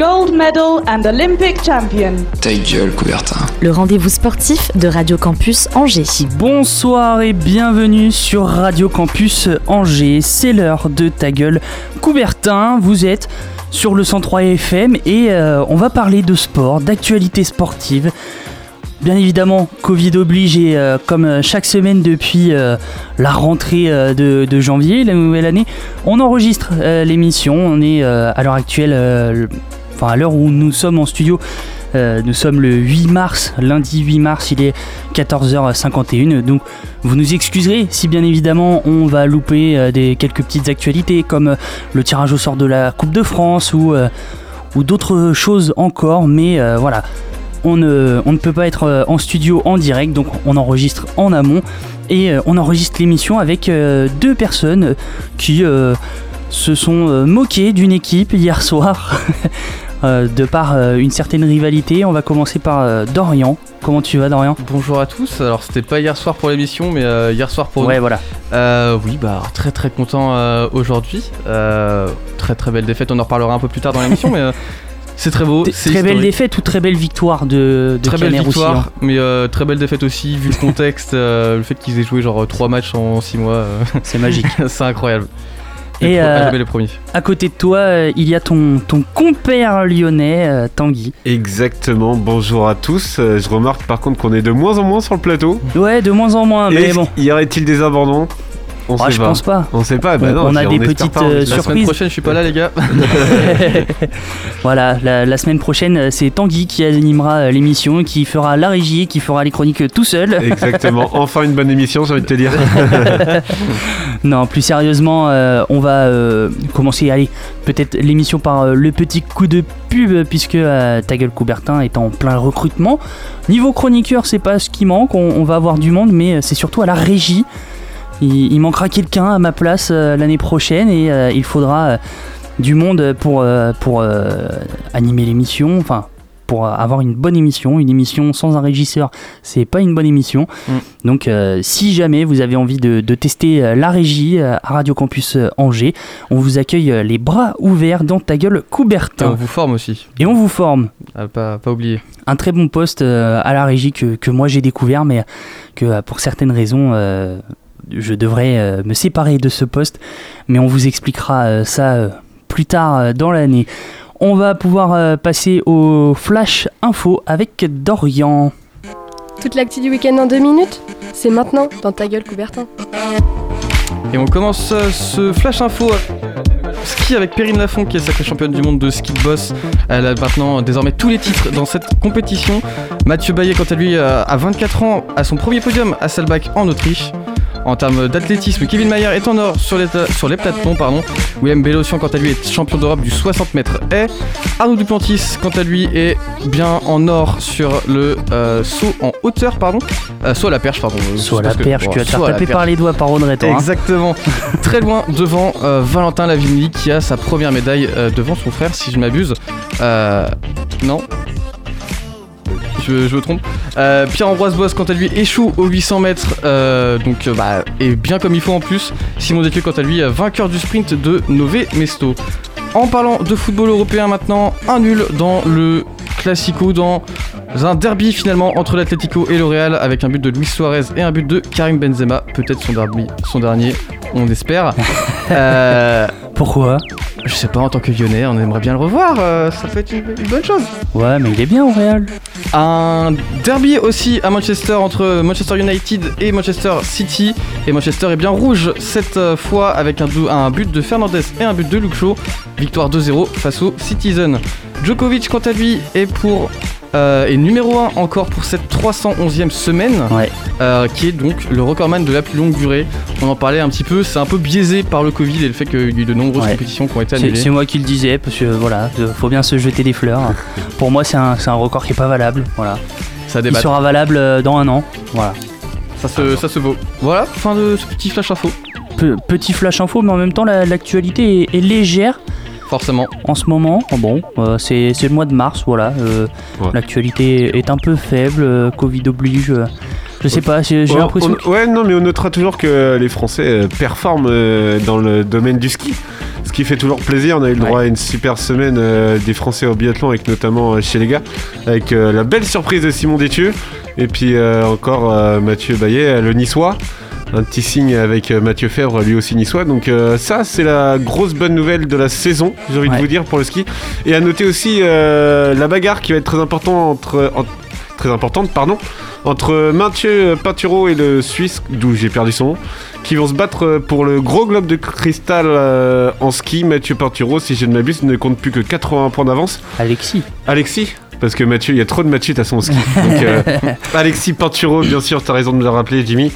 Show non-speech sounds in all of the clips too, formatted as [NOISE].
Gold medal and Olympic champion. Ta gueule, Coubertin. le rendez-vous sportif de Radio Campus Angers. Bonsoir et bienvenue sur Radio Campus Angers. C'est l'heure de ta gueule. Coubertin, vous êtes sur le 103 FM et euh, on va parler de sport, d'actualité sportive. Bien évidemment, Covid oblige et euh, comme chaque semaine depuis euh, la rentrée euh, de, de janvier, la nouvelle année, on enregistre euh, l'émission. On est euh, à l'heure actuelle, euh, le- enfin à l'heure où nous sommes en studio, euh, nous sommes le 8 mars, lundi 8 mars, il est 14h51. Donc vous nous excuserez si bien évidemment on va louper euh, des, quelques petites actualités comme euh, le tirage au sort de la Coupe de France ou, d'autres choses encore. Mais voilà, on ne, peut pas être en studio en direct, donc on enregistre en amont. Et on enregistre l'émission avec deux personnes qui se sont moquées d'une équipe hier soir. [LAUGHS] euh, de par euh, une certaine rivalité, on va commencer par euh, Dorian. Comment tu vas Dorian? Bonjour à tous. Alors c'était pas hier soir pour l'émission, mais hier soir pour Ouais nous. voilà. Oui, bah très très content aujourd'hui. Très très belle défaite. On en reparlera un peu plus tard dans l'émission, [LAUGHS] mais c'est très beau. Très belle défaite ou très belle victoire de, de Très belle victoire, Roussillon mais euh, très belle défaite aussi, vu le [LAUGHS] contexte, euh, le fait qu'ils aient joué genre 3 matchs en 6 mois, euh, C'est magique. [LAUGHS] c'est incroyable. Et, euh, premiers. À côté de toi, euh, il y a ton, ton compère lyonnais, euh, Tanguy. Exactement, bonjour à tous. Euh, je remarque par contre qu'on est de moins en moins sur le plateau. Ouais, de moins en moins, mais bon. Y aurait-il des abandons? On Ah, sait je pas. pense pas. On sait pas, bah On- non, on a des petites, pas, on euh. La semaine prochaine, je suis pas là, les gars. [LAUGHS] voilà, la, la semaine prochaine, c'est Tanguy qui animera euh, l'émission, qui fera la régie, qui fera les chroniques euh, tout seul. Exactement, [LAUGHS] enfin une bonne émission, j'ai envie de te dire. [LAUGHS] Non, plus sérieusement, euh, on va euh, commencer, allez, peut-être l'émission par euh, le petit coup de pub, puisque euh, Ta gueule Coubertin est en plein recrutement. Niveau chroniqueur, c'est pas ce qui manque, on, on va avoir du monde, mais c'est surtout à la régie. Il, il manquera quelqu'un à ma place euh, l'année prochaine et euh, il faudra euh, du monde pour, pour animer l'émission, enfin pour avoir une bonne émission. Une émission sans un régisseur, c'est pas une bonne émission. Mm. Donc euh, si jamais vous avez envie de, de tester euh, la régie euh, à Radio Campus Angers, on vous accueille les bras ouverts dans ta gueule Et on Coubertin. vous forme aussi, Et on vous forme. à pas, pas oublier. Un très bon poste à la régie que, que moi j'ai découvert, mais que pour certaines raisons, je devrais euh, me séparer de ce poste. Mais on vous expliquera euh, ça euh, plus tard euh, dans l'année. On va pouvoir euh, passer au Flash Info avec Dorian. Toute l'actu du week-end en deux minutes C'est maintenant dans ta gueule Coubertin. Et on commence euh, ce flash info ski avec Perrine Lafont qui est sacrée championne du monde de ski de boss. Elle a maintenant désormais tous les titres dans cette compétition. Mathieu Baillet quant à lui a 24 ans à son premier podium à Selbach en Autriche. En termes d'athlétisme, Kevin Mayer est en or sur les, sur les plates-ponts. Pardon. William Bellossian, quant à lui, est champion d'Europe du 60 mètres haies. Arnaud Duplantis, quant à lui, est bien en or sur le euh, saut en hauteur. Pardon. Euh, à la perche, pardon. Soit la que- perche, tu vas te faire taper par les doigts par Audrey. toi, hein. Exactement. [LAUGHS] Très loin devant euh, Valentin Lavigny qui a sa première médaille devant son frère, si je ne m'abuse. Non. Je, je me trompe. Euh, Pierre-Ambroise Boss, quant à lui, échoue aux 800 mètres, euh, donc euh, bah, et bien comme il faut en plus. Simon Desclés, quant à lui, vainqueur du sprint de Nové Mesto. En parlant de football européen maintenant, un nul dans le Classico, dans un derby finalement entre l'Atlético et le Real, avec un but de Luis Suarez et un but de Karim Benzema, peut-être son derby, son dernier, on espère. [LAUGHS] Euh, Pourquoi? Je sais pas, en tant que Lyonnais, on aimerait bien le revoir, euh, ça peut être une, une bonne chose. Ouais, mais il est bien au Real. Un derby aussi à Manchester entre Manchester United et Manchester City. Et Manchester est bien rouge cette euh, fois avec un, but de Fernandez et un but de Luke Shaw. Victoire 2-0 face aux Citizens. Djokovic, quant à lui, est pour euh, est numéro 1 encore pour cette 311e semaine, euh, qui est donc le recordman de la plus longue durée. On en parlait un petit peu, c'est un peu biaisé par le Covid et le fait qu'il y a eu de nombreuses Ouais. compétitions qui ont été annulées. c'est moi qui le disais, parce que voilà, faut bien se jeter des fleurs. Pour moi, c'est un, record qui est pas valable. Voilà. Ça Il débat. sera valable euh, dans un an. Voilà. Ça se, ça se vaut. Voilà, fin de ce petit flash info. Pe- petit flash info, mais en même temps, la- l'actualité est, est légère. Forcément. En ce moment, bon, euh, c'est le mois de mars, voilà. euh, L'actualité est un peu faible, euh, Covid oblige. euh, je sais pas, j'ai Ouais, l'impression. on- ouais, non, mais on notera toujours que les Français euh, performent euh, dans le domaine du ski. Ce qui fait toujours plaisir. On a eu le droit à une super semaine euh, des Français au biathlon, avec notamment euh, chez les gars, avec euh, la belle surprise de Simon Détieux. Et puis euh, encore euh, Mathieu Baillet, euh, le niçois. Un petit signe avec euh, Mathieu Fèvre, lui aussi niçois. Donc euh, ça, c'est la grosse bonne nouvelle de la saison, j'ai envie de vous dire, pour le ski. Et à noter aussi euh, la bagarre qui va être très importante entre... en- très importante, pardon, entre Mathieu Pinturo et le Suisse, d'où j'ai perdu son nom, qui vont se battre pour le gros globe de cristal euh, en ski. Mathieu Pinturo, si je ne m'abuse, ne compte plus que 80 points d'avance. Alexis. Alexis parce que Mathieu, il y a trop de Mathieu à son ski. Donc, euh, [LAUGHS] Alexis Pinturo, bien sûr, t'as raison de me le rappeler, Jimmy.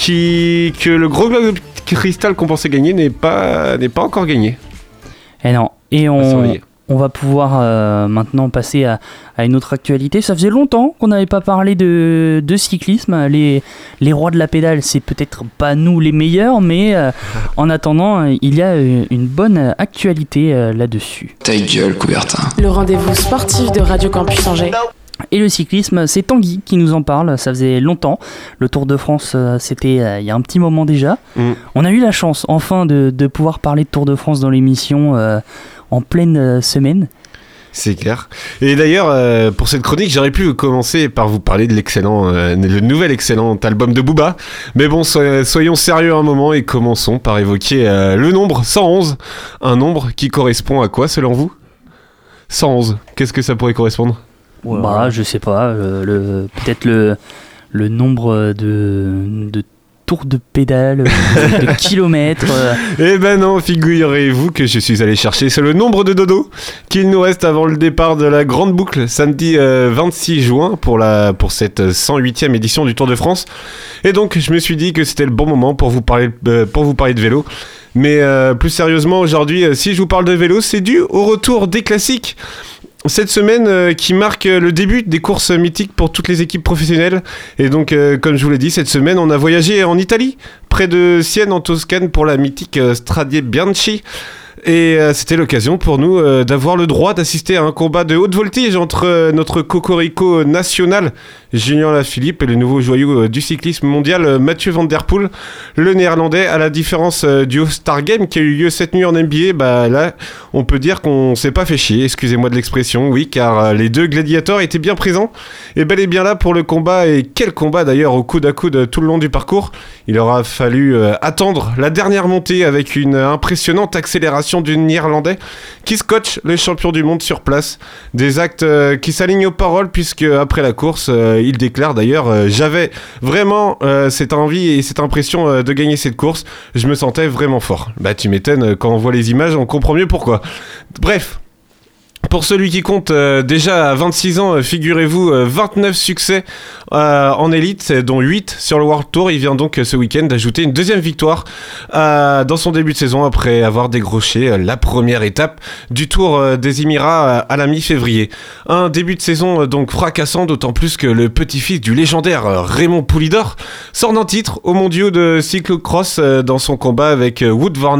Qui, que le gros globe de cristal qu'on pensait gagner n'est pas, n'est pas encore gagné. Et non. Et on, on va pouvoir euh, maintenant passer à, à une autre actualité. Ça faisait longtemps qu'on n'avait pas parlé de, de cyclisme. Les, les rois de la pédale, c'est peut-être pas nous les meilleurs, mais euh, [LAUGHS] en attendant, il y a euh, une bonne actualité euh, là-dessus. Ta gueule, Coubertin. Le rendez-vous sportif de Radio Campus Angers. Et le cyclisme, c'est Tanguy qui nous en parle. Ça faisait longtemps. Le Tour de France, euh, c'était euh, il y a un petit moment déjà. Mm. On a eu la chance, enfin, de, de pouvoir parler de Tour de France dans l'émission euh, en pleine semaine. C'est clair. Et d'ailleurs, euh, pour cette chronique, j'aurais pu commencer par vous parler de l'excellent, euh, le nouvel excellent album de Booba. Mais bon, so- soyons sérieux un moment et commençons par évoquer euh, le nombre 111. Un nombre qui correspond à quoi selon vous? 111. Qu'est-ce que ça pourrait correspondre? Bah, je sais pas, euh, le, peut-être le, le nombre de, de tours de pédale, de, de [LAUGHS] kilomètres. euh. Eh ben non, figurez-vous que je suis allé chercher, c'est le nombre de dodo qu'il nous reste avant le départ de la grande boucle, samedi euh, 26 juin, pour, la, pour cette 108e édition du Tour de France. Et donc, je me suis dit que c'était le bon moment pour vous parler, euh, pour vous parler de vélo. Mais euh, plus sérieusement, aujourd'hui, euh, si je vous parle de vélo, c'est dû au retour des classiques. Cette semaine euh, qui marque euh, le début des courses mythiques pour toutes les équipes professionnelles. Et donc, euh, comme je vous l'ai dit, cette semaine, on a voyagé en Italie, près de Sienne en Toscane, pour la mythique Stradie Bianchi. Et c'était l'occasion pour nous d'avoir le droit d'assister à un combat de haute voltige entre notre cocorico national, Julien Lafilippe, et le nouveau joyau euh, du cyclisme mondial, euh, Mathieu Van Der Poel, le néerlandais. À la différence euh, du All-Star Game qui a eu lieu cette nuit en NBA, là, on peut dire qu'on s'est pas fait chier, excusez-moi de l'expression, oui, car les deux gladiateurs étaient bien présents et bel et bien là pour le combat. Et quel combat d'ailleurs au coude à coude tout le long du parcours. Il aura fallu attendre la dernière montée avec une impressionnante accélération du néerlandais qui scotche le champion du monde sur place. Des actes qui s'alignent aux paroles puisque après la course, il déclare d'ailleurs euh, J'avais vraiment euh, cette envie et cette impression euh, de gagner cette course. Je me sentais vraiment fort. Bah tu m'étonnes, euh, quand on voit les images, on comprend mieux pourquoi. Bref. Pour celui qui compte euh, déjà à 26 ans, euh, figurez-vous, euh, 29 succès euh, en élite, dont 8 sur le World Tour. Il vient donc ce week-end d'ajouter une deuxième victoire dans son début de saison après avoir décroché euh, la première étape du Tour des Émirats à la mi-février. Un début de saison donc fracassant, d'autant plus que le petit-fils du légendaire Raymond Poulidor sort d'un titre au mondiaux de cyclocross dans son combat avec Wood Van.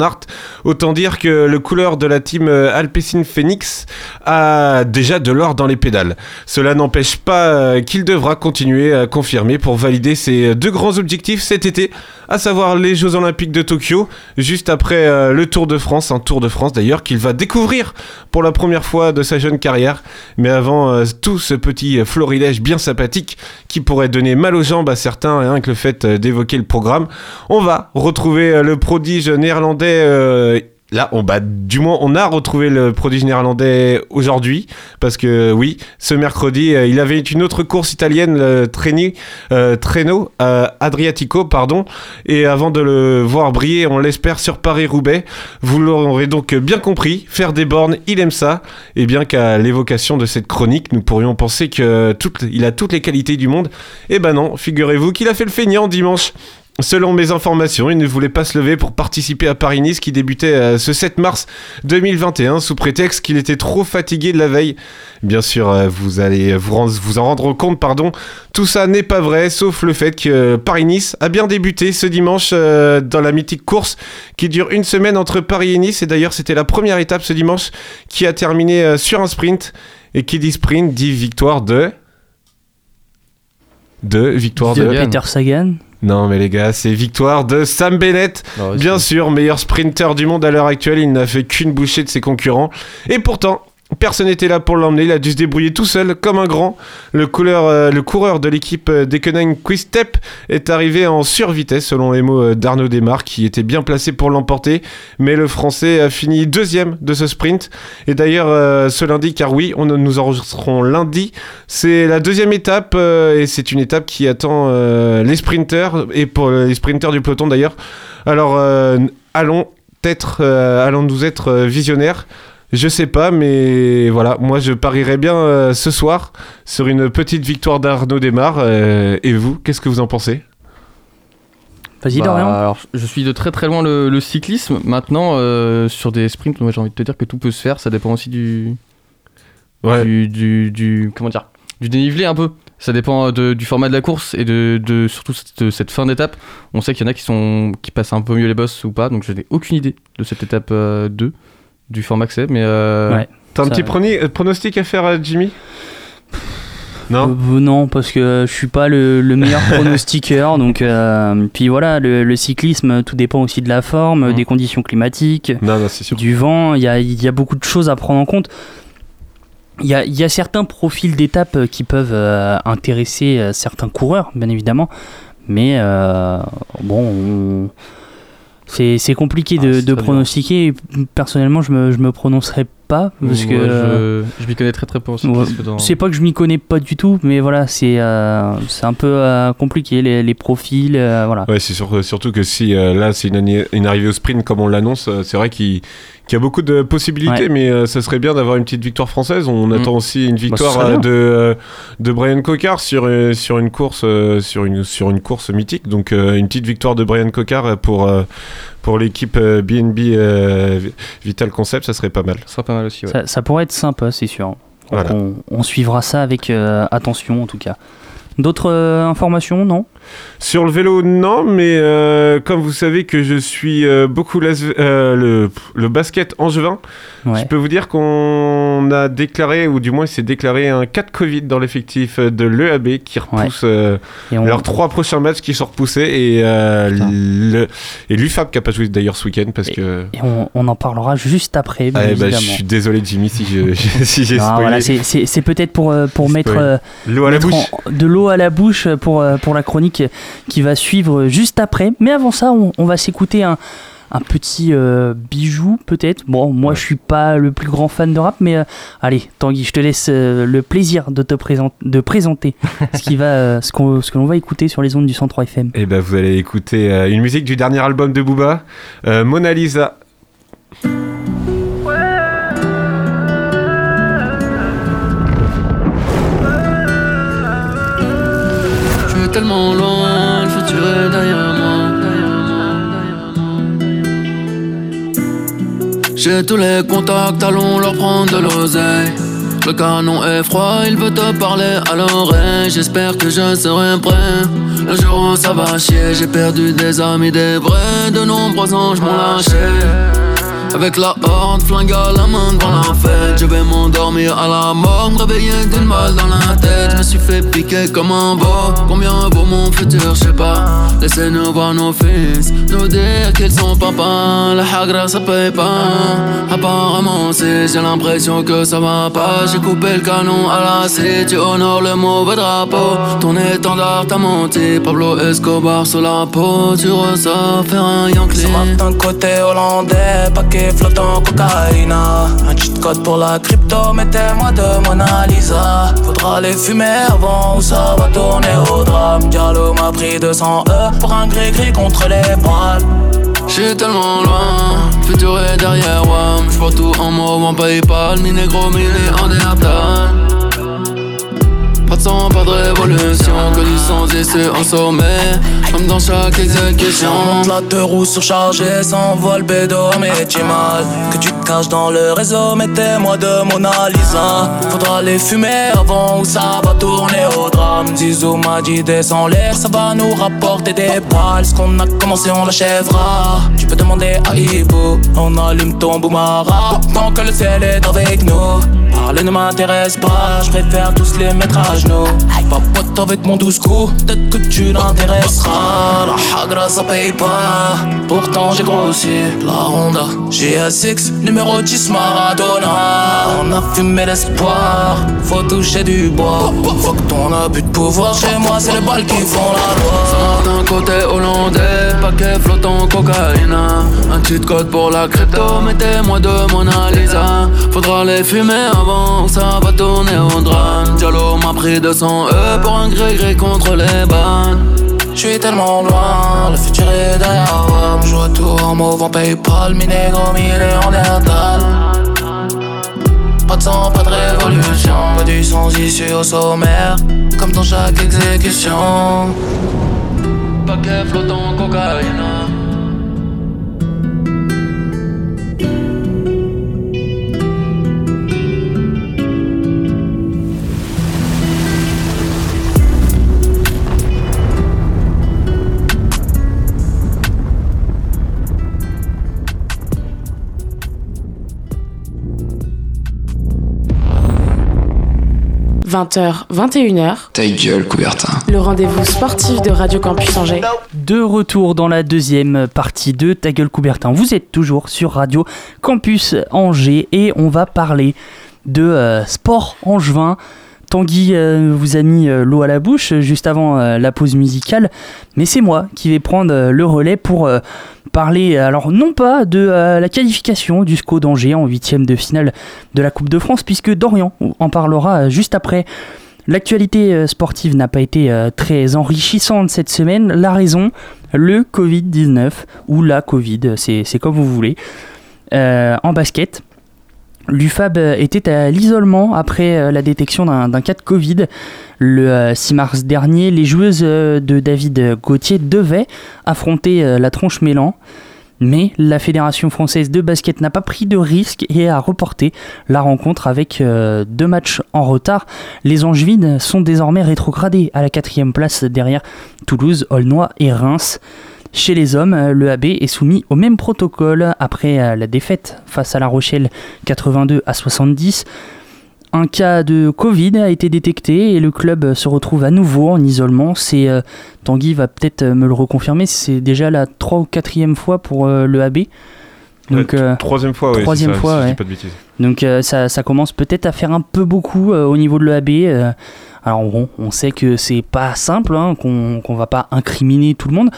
Autant dire que le couleur de la team Alpecin Phoenix a déjà de l'or dans les pédales. Cela n'empêche pas euh, qu'il devra continuer à confirmer pour valider ses deux grands objectifs cet été, à savoir les Jeux Olympiques de Tokyo, juste après euh, le Tour de France, un Tour de France d'ailleurs qu'il va découvrir pour la première fois de sa jeune carrière. Mais avant euh, tout ce petit florilège bien sympathique qui pourrait donner mal aux jambes à certains, rien que le fait d'évoquer le programme, on va retrouver le prodige néerlandais. Euh, là, on, bah, du moins, on a retrouvé le prodige néerlandais aujourd'hui, parce que oui, ce mercredi, euh, il avait une autre course italienne, le Treni, euh, euh, Adriatico, pardon, et avant de le voir briller, on l'espère sur Paris-Roubaix, vous l'aurez donc bien compris, faire des bornes, il aime ça, et bien qu'à l'évocation de cette chronique, nous pourrions penser que toutes, il a toutes les qualités du monde, et ben non, figurez-vous qu'il a fait le feignant dimanche. Selon mes informations, il ne voulait pas se lever pour participer à Paris-Nice qui débutait euh, ce 7 mars 2021 sous prétexte qu'il était trop fatigué de la veille. Bien sûr, euh, vous allez vous, en rendre compte, pardon. Tout ça n'est pas vrai, sauf le fait que euh, Paris-Nice a bien débuté ce dimanche euh, dans la mythique course qui dure une semaine entre Paris et Nice. Et d'ailleurs, c'était la première étape ce dimanche qui a terminé euh, sur un sprint. Et qui dit sprint dit victoire de... De victoire de... Sagan. Peter Sagan. Non mais les gars, c'est victoire de Sam Bennett. Ah ouais, Bien sûr, meilleur sprinter du monde à l'heure actuelle, il n'a fait qu'une bouchée de ses concurrents. Et pourtant, personne n'était là pour l'emmener, il a dû se débrouiller tout seul comme un grand. Le, euh, coureur de l'équipe euh, d'Ekenheim Quick-Step est arrivé en survitesse selon les mots euh, d'Arnaud Desmar qui était bien placé pour l'emporter. Mais le français a fini deuxième de ce sprint. Et d'ailleurs, euh, ce lundi, car oui, on, nous enregistrerons lundi, c'est la deuxième étape et c'est une étape qui attend les sprinters et pour les sprinters du peloton d'ailleurs. Alors, allons être, euh, allons-nous être visionnaires? Je sais pas, mais voilà, moi je parierais bien euh, ce soir sur une petite victoire d'Arnaud Desmar. euh, et vous, qu'est-ce que vous en pensez? Vas-y, Bah, Dorian. alors, je suis de très très loin le, le cyclisme. Maintenant, euh, sur des sprints, moi j'ai envie de te dire que tout peut se faire. Ça dépend aussi du, Ouais. du, du, du- comment dire, du dénivelé un peu. Ça dépend de- du format de la course et de, de surtout cette, cette fin d'étape. On sait qu'il y en a qui sont qui passent un peu mieux les bosses ou pas. Donc je n'ai aucune idée de cette étape euh, 2 du format que c'est. Mais euh, Ouais. T'as un petit proni- euh, pronostic à faire, Jimmy? Non? Euh, non, parce que je suis pas le, le meilleur [LAUGHS] pronostiqueur. donc, euh, puis voilà, le, le cyclisme, tout dépend aussi de la forme, Mhm. des conditions climatiques, Non, non, c'est sûr. du vent. Il y a, il y a beaucoup de choses à prendre en compte. Il y a, il y a certains profils d'étapes qui peuvent euh, intéresser certains coureurs, bien évidemment. Mais euh, bon, on- c'est c'est compliqué Ah, de, c'est de très prononcer. Personnellement, je me, je me prononcerai pas. Parce que, euh, je, je m'y connais très très peu en Ouais, c'est pas que je m'y connais pas du tout, mais voilà, c'est euh, c'est un peu euh, compliqué, les, les profils, euh, voilà. Ouais, c'est sûr- surtout que si euh, là c'est une, une arrivée au sprint comme on l'annonce, c'est vrai qu'il qu'il y a beaucoup de possibilités, Ouais. mais euh, ça serait bien d'avoir une petite victoire française. On Mm. attend aussi une ce victoire euh, de, euh, de Brian Cocard sur, euh, sur une course euh, sur une sur une course mythique. Donc euh, une petite victoire de Brian Cocard pour euh, pour l'équipe BNB euh, Vital Concept, ça serait pas mal. Sera pas mal aussi. Ouais. Ça, ça pourrait être sympa, c'est sûr. Voilà. on, on suivra ça avec euh, attention en tout cas. D'autres euh, informations, non? Sur le vélo, non, mais euh, comme vous savez que je suis euh, beaucoup le, le basket angevin, Ouais. je peux vous dire qu'on a déclaré, ou du moins il s'est déclaré un cas de Covid dans l'effectif de l'EAB qui repousse on, leurs trois prochains matchs qui sont repoussés et, le, et l'UFAB qui n'a pas joué d'ailleurs ce week-end parce que. et on, on en parlera juste après, Ah, eh ben, je suis désolé Jimmy si [LAUGHS] si j'ai Non, spoilé. voilà, c'est- peut-être pour, pour mettre L'eau à la bouche. en- de l'eau à la bouche pour, euh, pour la chronique qui va suivre juste après. Mais avant ça, on, on va s'écouter un, un petit euh, bijou peut-être. Bon, moi je suis pas le plus grand fan de rap, mais euh, allez, Tanguy, je te laisse euh, le plaisir de te présenter, de présenter [LAUGHS] ce, qui va, ce, qu'on- ce que l'on va écouter sur les ondes du 103 FM. Et ben vous allez écouter une musique du dernier album de Booba, Mona Lisa. Le futur est derrière moi. J'ai tous les contacts, allons leur prendre de l'oseille. Le canon est froid, il veut te parler à l'oreille. J'espère que je serai prêt. Le jour où ça va chier, j'ai perdu des amis, des vrais. De nombreux anges m'ont lâché. Avec la horde, flingue à la main devant la fête. Je vais m'endormir à la mort, me réveiller d'une balle dans la tête. Je me suis fait piquer comme un veau Combien vaut mon futur, je sais pas. Laissez-nous voir nos fils Nous dire qu'ils sont papa La hagra ça paye pas. Apparemment c'est j'ai l'impression que ça va pas. J'ai coupé le canon à la scie Tu honores le mauvais drapeau. Ton étendard t'a menti. Pablo Escobar sur la peau. Tu ressors faire un Yankee. Ce matin côté hollandais, paquet paquet flottant cocaïne. Un cheat code pour la crypto, mettez-moi de Mona Lisa. Faudra les fumer avant ou ça va tourner au drame. Diallo m'a pris 200 E pour un gris-gris contre les poils. J'suis tellement loin, futur est derrière WAM J'vois tout en mauve en Paypal, mi négro, mi néandertal sang, pas de révolution, que du sang c'est en sommet, comme dans chaque exécution. La deux roues surchargée, s'envole bédo, mais tu mal. Que tu te caches dans le réseau, mettez-moi de Mona Lisa. Faudra les fumer avant ou ça va tourner au drame. Zizou m'a dit descends l'air, ça va nous rapporter des balles. Ce qu'on a commencé, on l'achèvera. Tu peux demander à Ibo, on allume ton boumara. Tant que le ciel est avec nous. Parler ne m'intéresse pas, je préfère tous les mettre à genoux. Pas pote avec mon douce coup, peut-être que tu l'intéresseras. La hagra ça paye pas, pourtant j'ai grossi. La Honda, GS6, numéro 10 Maradona. On a fumé l'espoir, faut toucher du bois. Faut que ton abus de pouvoir chez moi, c'est les balles qui font la loi. D'un côté hollandais, paquet flottant cocaïne. Un cheat code pour la crypto, mettez-moi de Mona Lisa. Faudra les fumer avant, ça va tourner au drame? Diallo m'a pris 200 E pour un gré-gré contre les bannes. J'suis tellement loin, le futur est derrière moi. Joue tout en mauve en Paypal, mi négro, mi néandertal. Pas de sang, pas de révolution, pas du sans issue au sommaire, comme dans chaque exécution. Paquet flottant cocaïne. « 20h, 21h. Ta gueule, Coubertin. Le rendez-vous sportif de Radio Campus Angers. De retour dans la deuxième partie de Ta gueule, Coubertin. Vous êtes toujours sur Radio Campus Angers et on va parler de euh, sport angevin. Tanguy euh, vous a mis euh, l'eau à la bouche juste avant euh, la pause musicale, mais c'est moi qui vais prendre euh, le relais pour euh, parler, alors non pas de euh, la qualification du SCO d'Angers en huitième de finale de la Coupe de France, puisque Dorian en parlera euh, juste après. L'actualité euh, sportive n'a pas été très enrichissante cette semaine. La raison, le Covid-19 ou la Covid, c'est comme vous voulez. En basket, l'UFAB était à l'isolement après euh, la détection d'un cas de Covid. Le euh, 6 mars dernier, les joueuses euh, de David Gauthier devaient affronter euh, la tronche Mélan. Mais la Fédération française de basket n'a pas pris de risque et a reporté la rencontre avec euh, deux matchs en retard. Les Angevines sont désormais rétrogradés à la quatrième place derrière Toulouse, Aulnois et Reims. Chez les hommes, euh, le AB est soumis au même protocole après euh, la défaite face à La Rochelle 82 à 70. Un cas de Covid a été détecté et le club se retrouve à nouveau en isolement. C'est euh, Tanguy va peut-être me le reconfirmer. C'est déjà la 3 ou 4 fois pour euh, le AB. Donc, euh, troisième fois, ouais, troisième ça, fois, si je dis ouais. pas de bêtises. Donc ça, ça commence peut-être à faire un peu beaucoup au niveau de l'EAB. alors bon, on sait que c'est pas simple, hein, qu'on qu'on va pas incriminer tout le monde.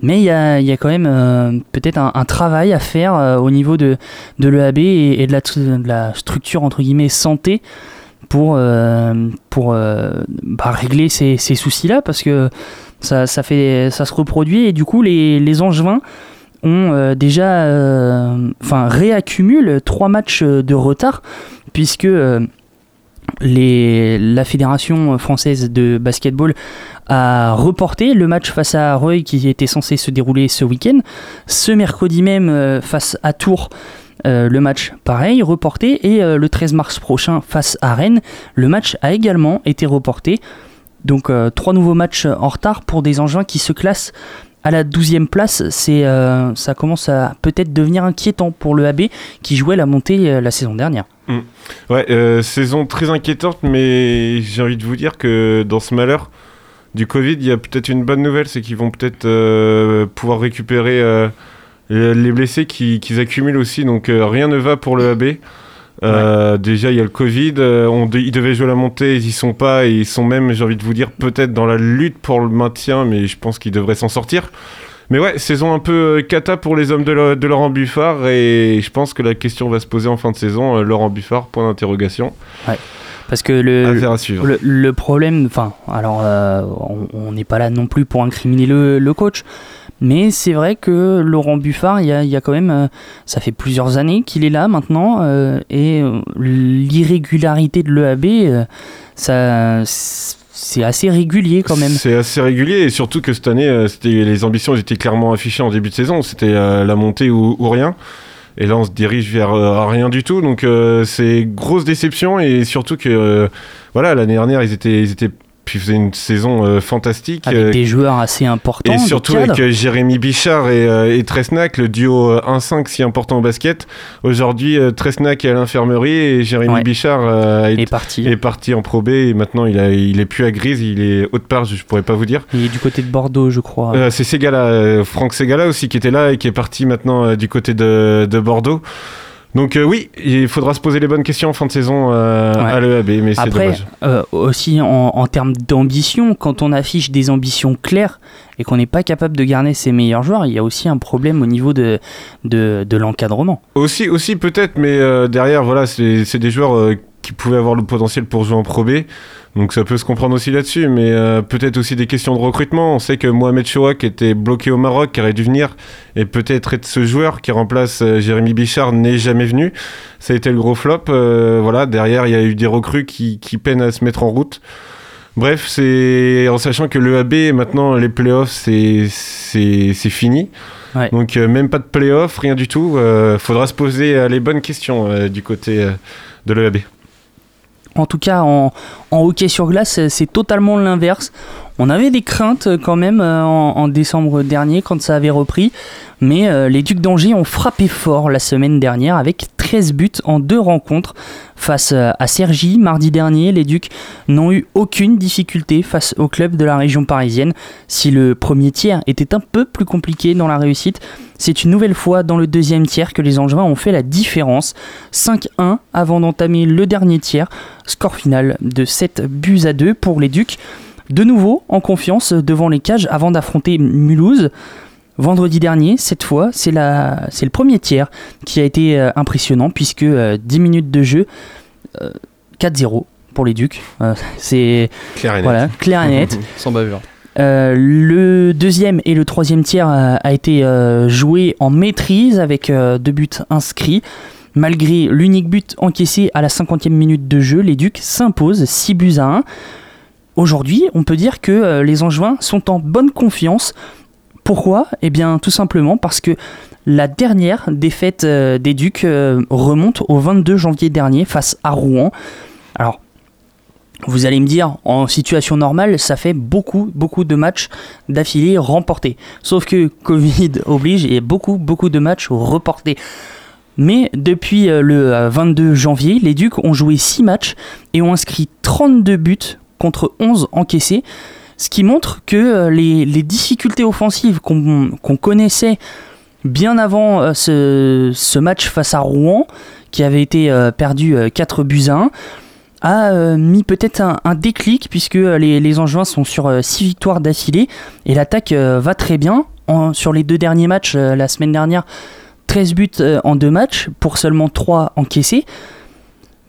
Mais il y a, y a quand même euh, peut-être un, travail à faire euh, au niveau de, de l'EAB et, de, la, de la structure entre guillemets santé pour, euh, pour bah, régler ces, soucis-là parce que ça, ça, fait, ça se reproduit et du coup les, les Angevins ont déjà réaccumulent trois matchs de retard puisque la fédération française de basketball a reporté le match face à Reuil qui était censé se dérouler ce week-end. Ce mercredi même euh, face à Tours, euh, le match pareil reporté et euh, le 13 mars prochain face à Rennes, le match a également été reporté. Donc trois nouveaux matchs en retard pour des engins qui se classent à la 12e place, ça commence à peut-être devenir inquiétant pour le AB qui jouait la montée la saison dernière. Mm. Ouais, euh, saison très inquiétante, mais j'ai envie de vous dire que dans ce malheur du Covid, il y a peut-être une bonne nouvelle, c'est qu'ils vont peut-être euh, pouvoir récupérer euh, les blessés qui- qu'ils accumulent aussi, donc rien ne va pour le AB. Déjà, il y a le Covid, on ils devaient jouer la montée, ils y sont pas, et ils sont même, j'ai envie de vous dire, peut-être dans la lutte pour le maintien, mais je pense qu'ils devraient s'en sortir. Mais ouais, saison un peu euh, cata pour les hommes de, Laurent Buffard et je pense que la question va se poser en fin de saison. euh, Laurent Buffard, point d'interrogation. Parce que le, problème, enfin, alors euh, on- n'est pas là non plus pour incriminer le, le coach, mais c'est vrai que Laurent Buffard, il y a, il y a quand même, euh, ça fait plusieurs années qu'il est là maintenant, euh, et l'irrégularité de l'EAB, ça, c'est assez régulier quand même. C'est assez régulier et surtout que cette année, euh, les ambitions étaient clairement affichées en début de saison. C'était euh, la montée ou, rien. Et là, on se dirige vers euh, rien du tout. Donc, c'est grosse déception et surtout que, voilà, l'année dernière, ils étaient, puis ils faisaient une saison euh, fantastique. Avec euh, des joueurs assez importants. et surtout avec euh, Jérémy Bichard et, et Tresnac, le duo euh, 1-5 si important au basket. Aujourd'hui, Tresnac est à l'infirmerie et Jérémy Ouais. Bichard est, est parti. est parti en Pro B et maintenant il, a, il est plus à Grise, il est autre part, je, je pourrais pas vous dire. Il est du côté de Bordeaux, je crois. C'est Segala, Franck Segala aussi qui était là et qui est parti maintenant du côté de, de Bordeaux. Donc euh, oui, il faudra se poser les bonnes questions en fin de saison euh, Ouais. à l'EAB, mais c'est dommage. euh, aussi en, en termes d'ambition, quand on affiche des ambitions claires et qu'on n'est pas capable de garder ses meilleurs joueurs, il y a aussi un problème au niveau de, de, de l'encadrement. Aussi, aussi peut-être, mais derrière, voilà, c'est des joueurs qui pouvaient avoir le potentiel pour jouer en Pro B. Donc ça peut se comprendre aussi là-dessus, mais euh, peut-être aussi des questions de recrutement. On sait que Mohamed Chouak était bloqué au Maroc, qui aurait dû venir, et peut-être être ce joueur qui remplace euh, Jérémy Bichard n'est jamais venu. Ça a été le gros flop. Euh, voilà, derrière, il y a eu des recrues qui, qui peinent à se mettre en route. Bref, c'est en sachant que l'EAB, maintenant, les playoffs, c'est fini. Ouais. Donc euh, même pas de playoffs, rien du tout. Euh, faudra se poser euh, les bonnes questions du côté de l'EAB. En tout cas, en, hockey sur glace, c'est totalement l'inverse. On avait des craintes euh, quand même euh, en, décembre dernier quand ça avait repris, mais euh, les Ducs d'Angers ont frappé fort la semaine dernière avec 13 buts en deux rencontres face à Sergi mardi dernier. Les Ducs n'ont eu aucune difficulté face au club de la région parisienne. Si le premier tiers était un peu plus compliqué dans la réussite, c'est une nouvelle fois dans le deuxième tiers que les Angevins ont fait la différence. 5-1 avant d'entamer le dernier tiers. Score final de 7 buts à 2 pour les Ducs. De nouveau en confiance devant les cages avant d'affronter Mulhouse. Vendredi dernier, cette fois, c'est la- c'est le premier tiers qui a été euh, impressionnant puisque euh, 10 minutes de jeu, euh, 4-0 pour les Ducs. Euh, c'est Clair et net. voilà, clair et net. [LAUGHS] Sans bavure. Euh, le deuxième et le troisième tiers a, a été euh, joué en maîtrise avec euh, deux buts inscrits. Malgré l'unique but encaissé à la 50e minute de jeu, les Ducs s'imposent 6 buts à 1. Aujourd'hui, on peut dire que euh, les Angevins sont en bonne confiance. Pourquoi? Eh bien, tout simplement parce que la dernière défaite euh, des Ducs euh, remonte au 22 janvier dernier face à Rouen. Alors, vous allez me dire, en situation normale, ça fait beaucoup, beaucoup de matchs d'affilée remportés. Sauf que Covid [LAUGHS] oblige et beaucoup, beaucoup de matchs reportés. Mais depuis le euh, 22 janvier, les Ducs ont joué 6 matchs et ont inscrit 32 buts contre 11 encaissés. Ce qui montre que euh, les, difficultés offensives qu'on connaissait bien avant euh, ce, match face à Rouen, qui avait été euh, perdu euh, 4 buts à 1, a mis peut-être un, déclic puisque les, les sont sur 6 victoires d'affilée et l'attaque va très bien. En- sur les deux derniers matchs, la semaine dernière, 13 buts en deux matchs pour seulement 3 encaissés.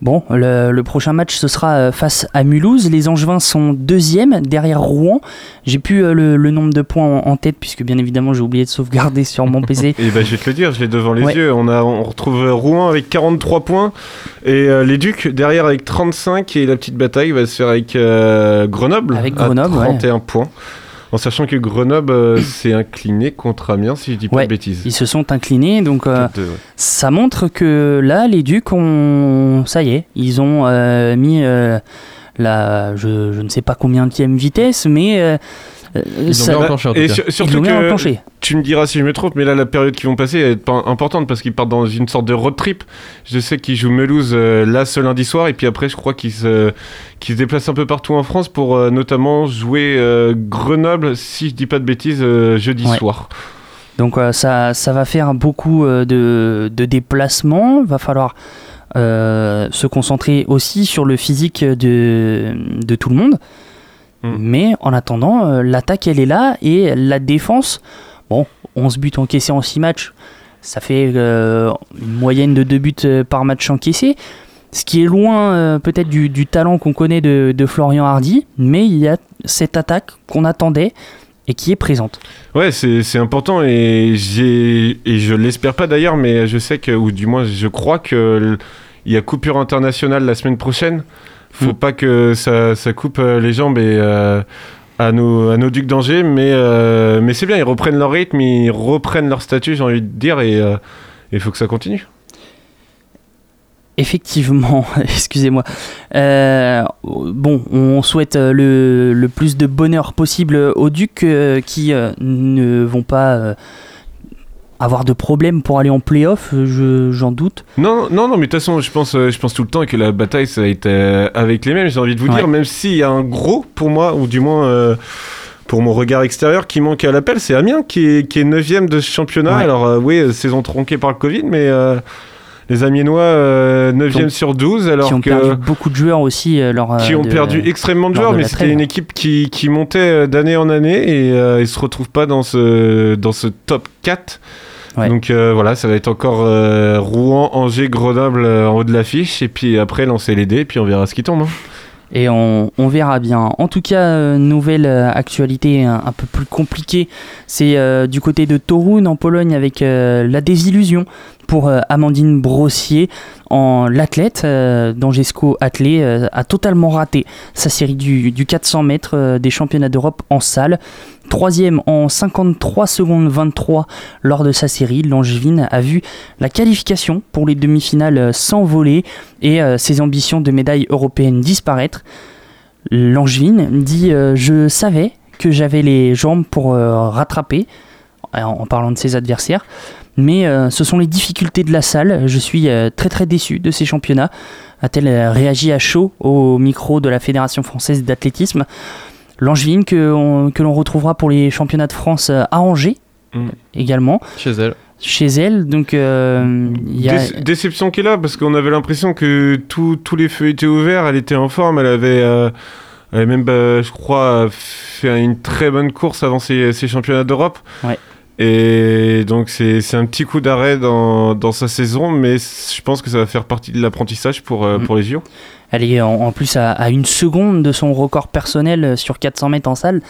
Bon, le, le prochain match ce sera euh, face à Mulhouse. Les Angevins sont deuxième derrière Rouen. J'ai plus euh, le, le nombre de points en, en tête puisque bien évidemment j'ai oublié de sauvegarder sur mon PC. Et bah, je vais te le dire, je l'ai devant les Ouais. yeux. On, a, on retrouve Rouen avec 43 points et euh, les Ducs derrière avec 35 et la petite bataille va se faire avec euh, Grenoble Avec à Grenoble, ouais. 31 points. En sachant que Grenoble euh, [COUGHS] s'est incliné contre Amiens, si je dis pas Ouais, de bêtises. Ils se sont inclinés, donc euh, ça montre que là, les Ducs ont. Ça y est, ils ont euh, mis euh, la. Je, je ne sais pas combien de vitesse, mais. Ils ont ça- bien enclenché en tout Et cas. sur- Ils surtout que enclenché. tu me diras si je me trompe, mais là la période qu'ils vont passer est importante parce qu'ils partent dans une sorte de road trip. Je sais qu'ils jouent Melouse euh, là ce lundi soir et puis après je crois qu'ils se, qu'ils se déplacent un peu partout en France pour euh, notamment jouer euh, Grenoble, si je dis pas de bêtises, euh, jeudi Ouais. soir. Donc euh, ça, ça va faire beaucoup euh, de, de déplacements. Il va falloir euh, se concentrer aussi sur le physique de, de tout le monde. Mm. Mais en attendant, euh, l'attaque elle est là et la défense, Bon, 11 buts encaissés en 6 matchs, ça fait euh, une moyenne de 2 buts euh, par match encaissé. Ce qui est loin euh, peut-être du, du talent qu'on connaît de, de Florian Hardy, mais il y a cette attaque qu'on attendait et qui est présente. Ouais, c'est important et, j'ai, et je l'espère pas d'ailleurs, mais je sais que, ou du moins je crois que l- il y a coupure internationale la semaine prochaine. Faut Mm. pas que ça, ça coupe euh, les jambes et, euh, à, nos, à nos Ducs d'Angers, mais, euh, mais c'est bien, ils reprennent leur rythme, ils reprennent leur statut, j'ai envie de dire, et euh, il faut que ça continue. Effectivement, [LAUGHS] excusez-moi. Euh, bon, on souhaite le, le plus de bonheur possible aux Ducs qui ne vont pas avoir de problème pour aller en playoff, euh, je- j'en doute. Non, non, non, mais de toute façon, je pense, euh, je pense tout le temps que la bataille, ça va être euh, avec les mêmes, j'ai envie de vous Ouais. dire, même s'il y a un gros, pour moi, ou du moins euh, pour mon regard extérieur, qui manque à l'appel, c'est Amiens, qui est, qui est 9ème de ce championnat. Ouais. Alors, euh, oui, saison tronquée par le Covid, mais euh, les Amiénois, euh, 9ème Qui ont- sur 12, alors qui ont que. perdu beaucoup de joueurs aussi. euh, lors, qui euh, ont de- perdu extrêmement de joueurs, de mais c'était une équipe qui, qui montait euh, d'année en année et euh, ils se retrouvent pas dans ce, dans ce top 4. Ouais. Donc euh, voilà, ça va être encore euh, Rouen, Angers, Grenoble euh, en haut de l'affiche et puis après lancer les dés et puis on verra ce qui tombe. hein. Et on, on verra bien. En tout cas, euh, nouvelle euh, actualité un, un peu plus compliquée, c'est euh, du côté de Torun en Pologne avec euh, la désillusion pour euh, Amandine Brossier. En l'athlète, euh, Dangesco Athlé, euh, a totalement raté sa série du, du 400 mètres des championnats d'Europe en salle. Troisième en 53 secondes 23 lors de sa série, Langevin a vu la qualification pour les demi-finales s'envoler et ses ambitions de médaille européenne disparaître. Langevin dit Je savais que j'avais les jambes pour rattraper, en parlant de ses adversaires, mais euh, ce sont les difficultés de la salle. Je suis euh, très très déçu de ces championnats. A-t-elle euh, réagi à chaud au micro de la Fédération française d'athlétisme Langevin que, on- que l'on retrouvera pour les championnats de France à Angers Mm. également Chez elle. chez elle. Donc, euh, y a... Déce- déception qu'il a parce qu'on avait l'impression que tous les feux étaient ouverts, elle était en forme, elle avait, euh, elle avait même, bah, je crois, fait une très bonne course avant ses, ses championnats d'Europe. Ouais. Et donc c'est un petit coup d'arrêt dans, dans sa saison, mais je pense que ça va faire partie de l'apprentissage pour, euh, Mm. pour les JO. Elle est en, en plus à, à une seconde de son record personnel euh, sur 400 mètres en salle.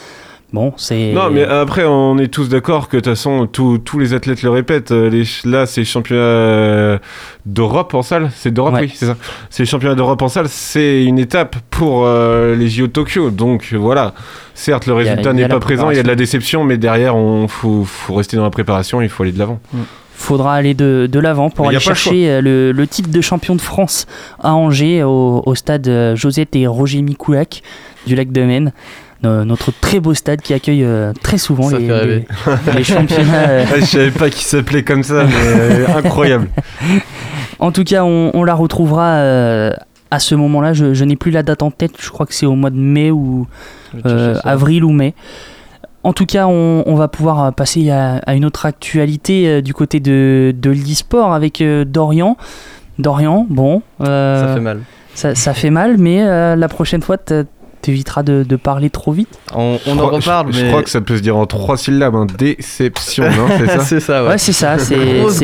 Bon, c'est. Non, mais après, on est tous d'accord que de toute façon, tous les athlètes le répètent. euh, Les, là, c'est championnat euh, d'Europe en salle. C'est d'Europe, Ouais. oui, c'est ça. C'est les championnats d'Europe en salle. C'est une étape pour euh, les JO de Tokyo. Donc voilà. Certes, le Il résultat il n'est pas présent. Il y a de la déception, mais derrière, on faut, faut rester dans la préparation. Il faut aller de l'avant. faudra aller de, de l'avant pour aller chercher le, le titre de champion de France à Angers, au, au stade Josette et Roger Mikoulak du lac de Maine. No- notre très beau stade qui accueille euh, très souvent les, les- les championnats. euh, [LAUGHS] je savais pas qu'il s'appelait comme ça, mais euh, incroyable. [LAUGHS] En tout cas, on, on la retrouvera euh, à ce moment-là. Je, je n'ai plus la date en tête. Je crois que c'est au mois de mai ou euh, avril ou mai. En tout cas, on, on va pouvoir passer à, à une autre actualité euh, du côté de, de l'e-sport avec euh, Dorian. Dorian, bon. euh, Ça fait mal. Ça, ça fait mal, mais euh, la prochaine fois, t'- t'éviteras de, de parler trop vite. On, en crois- reparle, je, mais. je crois que ça peut se dire en trois syllabes. hein. Déception, non C'est ça [LAUGHS] c'est ça, ouais. Ouais, c'est ça, c'est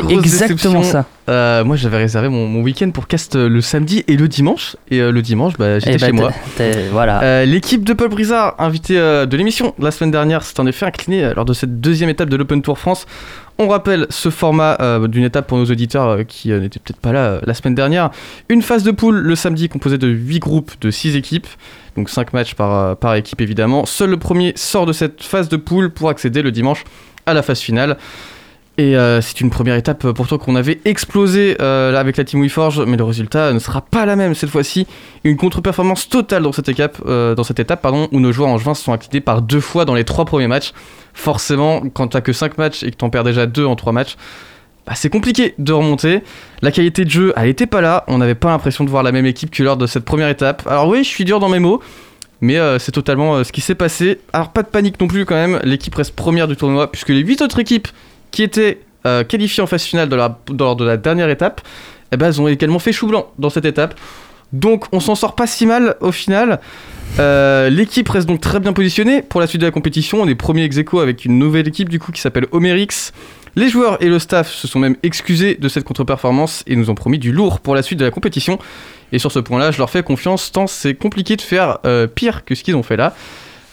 exactement déception. ça. Euh, moi, j'avais réservé mon, mon week-end pour cast euh, le samedi et le dimanche. Et euh, le dimanche, bah, j'étais Eh ben, chez moi. t'as- t'as- Voilà. Euh, L'équipe de Paul Brizard, invité euh, de l'émission la semaine dernière, s'est en effet inclinée euh, lors de cette deuxième étape de l'Open Tour France. On rappelle ce format euh, d'une étape pour nos auditeurs euh, qui euh, n'étaient peut-être pas là euh, la semaine dernière. Une phase de poule le samedi composée de 8 groupes de 6 équipes, donc 5 matchs par, euh, par équipe évidemment. Seul le premier sort de cette phase de poule pour accéder le dimanche à la phase finale. Et euh, c'est une première étape euh, pourtant qu'on avait explosé avec la Team WeForge, mais le résultat ne sera pas la même cette fois-ci. Une contre-performance totale dans cette, étape, où nos joueurs en juin se sont inclinés par deux fois dans les trois premiers matchs. Forcément, quand t'as que 5 matchs et que t'en perds déjà deux en trois matchs, bah, c'est compliqué de remonter. La qualité de jeu, elle était pas là. On n'avait pas l'impression de voir la même équipe que lors de cette première étape. Alors oui, je suis dur dans mes mots. Mais euh, c'est totalement euh, ce qui s'est passé. Alors pas de panique non plus quand même, l'équipe reste première du tournoi puisque les 8 autres équipes qui étaient euh, qualifiées en phase finale lors de la dernière étape, eh ben, elles ont également fait chou blanc dans cette étape. Donc on s'en sort pas si mal au final. L'équipe reste donc très bien positionnée pour la suite de la compétition. On est premier ex avec une nouvelle équipe du coup qui s'appelle Homerix. Les joueurs et le staff se sont même excusés de cette contre-performance et nous ont promis du lourd pour la suite de la compétition. Et sur ce point-là, je leur fais confiance tant c'est compliqué de faire euh, pire que ce qu'ils ont fait là.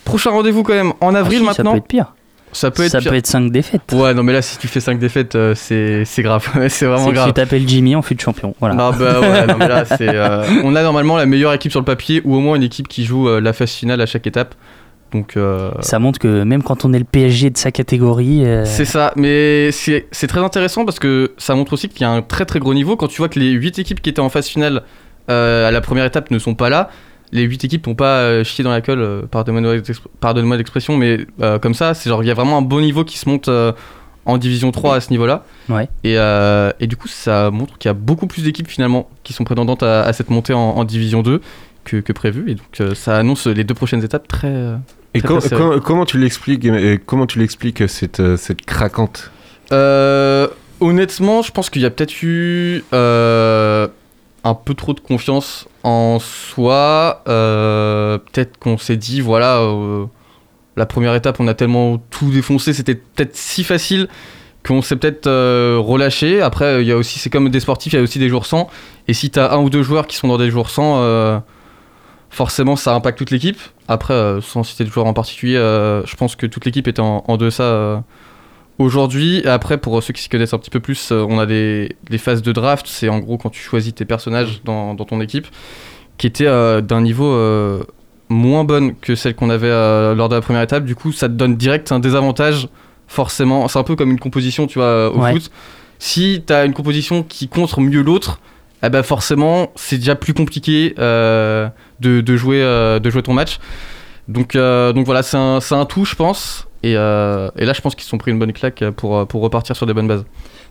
Prochain rendez-vous quand même en avril Ah si, maintenant. Ça peut être pire. Ça peut être ça peut être 5 défaites. Ouais, non mais là si tu fais 5 défaites, euh, c'est c'est grave. [LAUGHS] c'est vraiment grave. tu t'appelles Jimmy en fut de champion. Voilà. Ah bah ouais, non, mais là, c'est, [LAUGHS] euh, on a normalement la meilleure équipe sur le papier ou au moins une équipe qui joue euh, la phase finale à chaque étape. Donc euh, Ça montre que même quand on est le PSG de sa catégorie, euh, c'est ça, mais c'est, très intéressant parce que ça montre aussi qu'il y a un très très gros niveau. Quand tu vois que les 8 équipes qui étaient en phase finale euh, à la première étape ne sont pas là, les 8 équipes n'ont pas chié dans la colle, pardonne-moi, l'expr- pardonne-moi l'expression, mais comme ça, c'est genre il y a vraiment un bon niveau qui se monte en division 3 à ce niveau-là. Ouais. Et, et du coup, ça montre qu'il y a beaucoup plus d'équipes finalement qui sont prétendantes à, à cette montée en, en division 2 que, que prévu. Et donc, euh, ça annonce les deux prochaines étapes très. Euh, Et très, com- très serrées. com- comment tu l'expliques et Comment tu l'expliques cette, euh, cette craquante? Euh, honnêtement, je pense qu'il y a peut-être eu euh, un peu trop de confiance en soi. Euh, peut-être qu'on s'est dit, voilà, euh, la première étape, on a tellement tout défoncé, c'était peut-être si facile qu'on s'est peut-être euh, relâché. Après, il y a aussi, c'est comme des sportifs, il y a aussi des jours sans. Et si tu as un ou deux joueurs qui sont dans des jours sans, euh, forcément, ça impacte toute l'équipe. Après, euh, sans citer de joueurs en particulier, euh, je pense que toute l'équipe était en, en deçà. euh, Aujourd'hui, après pour ceux qui s'y connaissent un petit peu plus, on a des, des phases de draft, c'est en gros quand tu choisis tes personnages dans, dans ton équipe, qui étaient d'un niveau moins bonne que celle qu'on avait lors de la première étape. Du coup, ça te donne direct un désavantage, forcément. C'est un peu comme une composition, tu vois, au Ouais. foot. Si tu as une composition qui contre mieux l'autre, eh ben forcément, c'est déjà plus compliqué de, de jouer, euh, de jouer ton match. Donc, euh, donc voilà, c'est un, c'est un tout, je pense. Et, euh, et là, je pense qu'ils se sont pris une bonne claque pour, pour repartir sur des bonnes bases.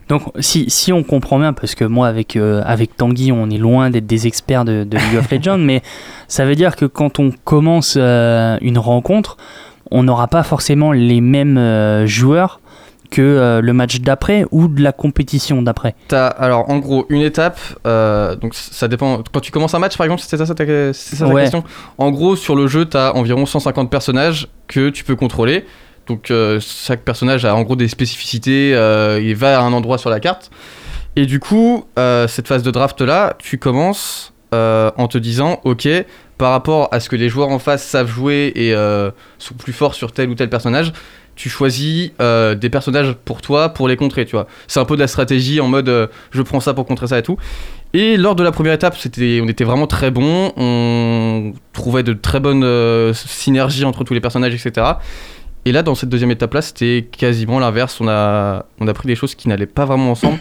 Donc, si, si on comprend bien, parce que moi, avec, euh, avec Tanguy, on est loin d'être des experts de, de League of [LAUGHS] Legends, mais ça veut dire que quand on commence euh, une rencontre, on n'aura pas forcément les mêmes euh, joueurs que euh, le match d'après ou de la compétition d'après? T'as alors en gros une étape, euh, donc ça dépend. Quand tu commences un match par exemple, c'est ça, ça, ta, question? En gros, sur le jeu, t'as environ 150 personnages que tu peux contrôler. Donc euh, chaque personnage a en gros des spécificités, il va à un endroit sur la carte. Et du coup, cette phase de draft là, tu commences en te disant, ok, par rapport à ce que les joueurs en face savent jouer et sont plus forts sur tel ou tel personnage, tu choisis euh, des personnages pour toi pour les contrer, tu vois. C'est un peu de la stratégie en mode euh, je prends ça pour contrer ça et tout. Et lors de la première étape, c'était, on était vraiment très bons, on trouvait de très bonnes euh, synergies entre tous les personnages, etc. Et là, dans cette deuxième étape-là, c'était quasiment l'inverse. On a, on a pris des choses qui n'allaient pas vraiment ensemble.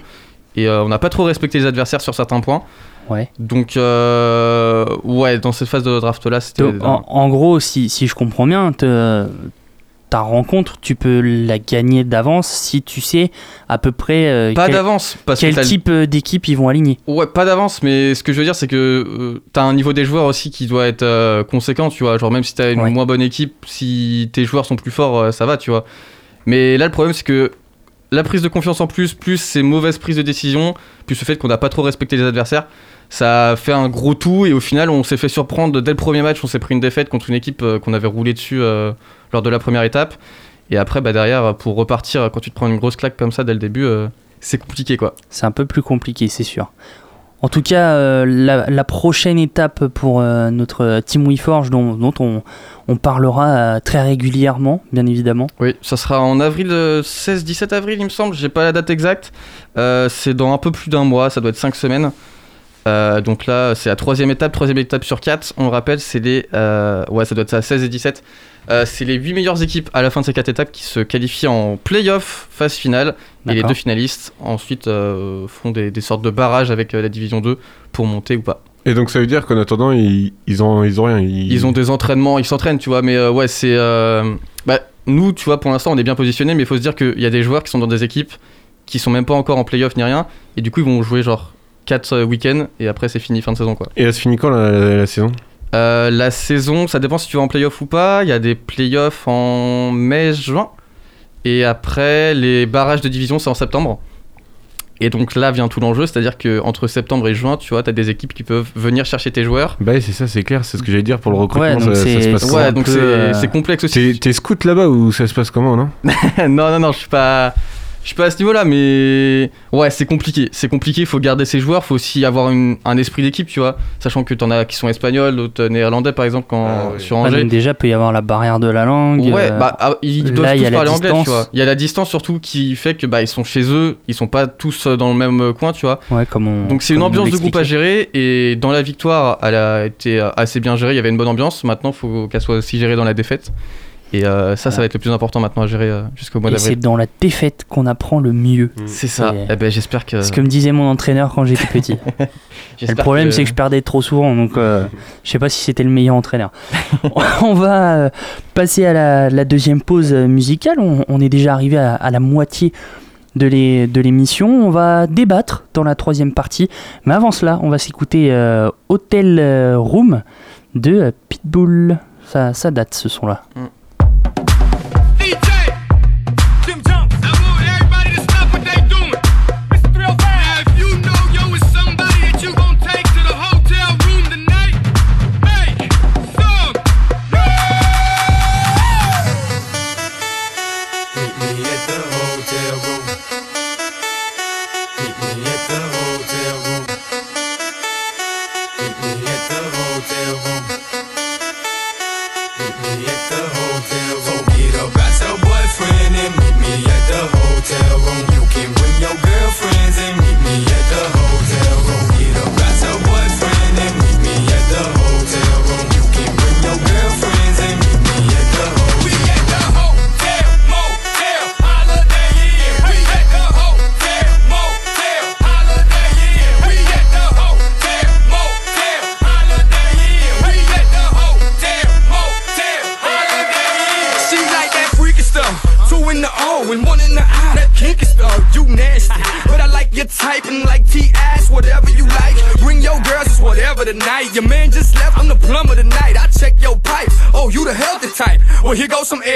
Et on n'a pas trop respecté les adversaires sur certains points. Ouais. Donc, ouais, dans cette phase de draft-là, c'était. En, en gros, si, si je comprends bien, te- ta rencontre, tu peux la gagner d'avance si tu sais à peu près euh, Pas quel, d'avance, parce quel type euh, d'équipe ils vont aligner. Ouais, pas d'avance, mais ce que je veux dire, c'est que euh, t'as un niveau des joueurs aussi qui doit être euh, conséquent, tu vois. Genre, même si t'as une Ouais. moins bonne équipe, si tes joueurs sont plus forts, ça va, tu vois. Mais là, le problème, c'est que la prise de confiance en plus, plus ces mauvaises prises de décision, plus le fait qu'on n'a pas trop respecté les adversaires, ça a fait un gros tout et au final, on s'est fait surprendre dès le premier match, on s'est pris une défaite contre une équipe euh, qu'on avait roulé dessus euh, lors de la première étape. Et après, bah, derrière, pour repartir, quand tu te prends une grosse claque comme ça dès le début, euh, c'est compliqué, quoi. C'est un peu plus compliqué, c'est sûr. En tout cas, euh, la, la prochaine étape pour euh, notre Team WeForge, dont, dont on, on parlera euh, très régulièrement, bien évidemment. Oui, ça sera en avril, euh, 16-17 avril, il me semble. J'ai pas la date exacte. Euh, c'est dans un peu plus d'un mois, ça doit être 5 semaines. Euh, donc là, c'est la troisième étape, troisième étape sur 4. On le rappelle, c'est les. euh, ouais, ça doit être ça, 16 et 17. Euh, c'est les 8 meilleures équipes à la fin de ces 4 étapes qui se qualifient en playoff, phase finale. Et les deux finalistes, ensuite, euh, font des, des sortes de barrages avec euh, la division 2 pour monter ou pas. Et donc ça veut dire qu'en attendant, ils, ils, ont, ils ont rien. Ils, Ils ont des entraînements, ils s'entraînent, tu vois, mais euh, ouais, c'est. euh, bah, nous, tu vois, pour l'instant, on est bien positionnés, mais il faut se dire qu'il y a des joueurs qui sont dans des équipes qui sont même pas encore en playoff ni rien, et du coup, ils vont jouer genre 4 week-ends, et après, c'est fini, fin de saison, quoi. Et elle se finit quand la, la- la saison? Euh, la saison, ça dépend si tu vas en playoff ou pas. Il y a des playoffs en mai-juin, et après, les barrages de division, c'est en septembre. Et donc là vient tout l'enjeu, c'est-à-dire qu'entre septembre et juin, tu vois, t'as des équipes qui peuvent venir chercher tes joueurs. Bah c'est ça, c'est clair, c'est ce que j'allais dire pour le recrutement. Ouais, donc ça, se passe Ouais, donc c'est euh, c'est complexe aussi. T'es t'es scout là-bas ou ça se passe comment, non? [LAUGHS] Non, non, non, je suis pas. Je suis pas à ce niveau-là, mais ouais, c'est compliqué. C'est compliqué. Il faut garder ses joueurs. faut aussi avoir une- un esprit d'équipe, tu vois. Sachant que t'en as qui sont espagnols, d'autres néerlandais, par exemple, quand sur Ah, Angers. donc déjà, peut y avoir la barrière de la langue. Ouais, euh, bah ah, ils là, doivent il y a tous la parler anglais, distance. tu vois. Il y a la distance surtout qui fait que bah ils sont chez eux, ils sont pas tous euh, dans le même coin, tu vois. Ouais, comme on- Donc c'est une ambiance de groupe à gérer et dans la victoire, elle a été euh, assez bien gérée, il y avait une bonne ambiance. Maintenant, faut qu'elle soit aussi gérée dans la défaite. Et euh, ça, ça va être le plus important maintenant à gérer euh, jusqu'au mois Et c'est d'avril. dans la défaite qu'on apprend le mieux. C'est ça. Et- Eh ben, j'espère que. C'est ce que me disait mon entraîneur quand j'étais [LAUGHS] petit. Et le problème, que- c'est que je perdais trop souvent, donc euh, je sais pas si c'était le meilleur entraîneur. [LAUGHS] on va euh, passer à la, la deuxième pause musicale. On, on est déjà arrivé à, à la moitié de l'é- de l'émission. On va débattre dans la troisième partie. Mais avant cela, on va s'écouter euh, Hotel Room de Pitbull. Ça, ça date ce son-là. She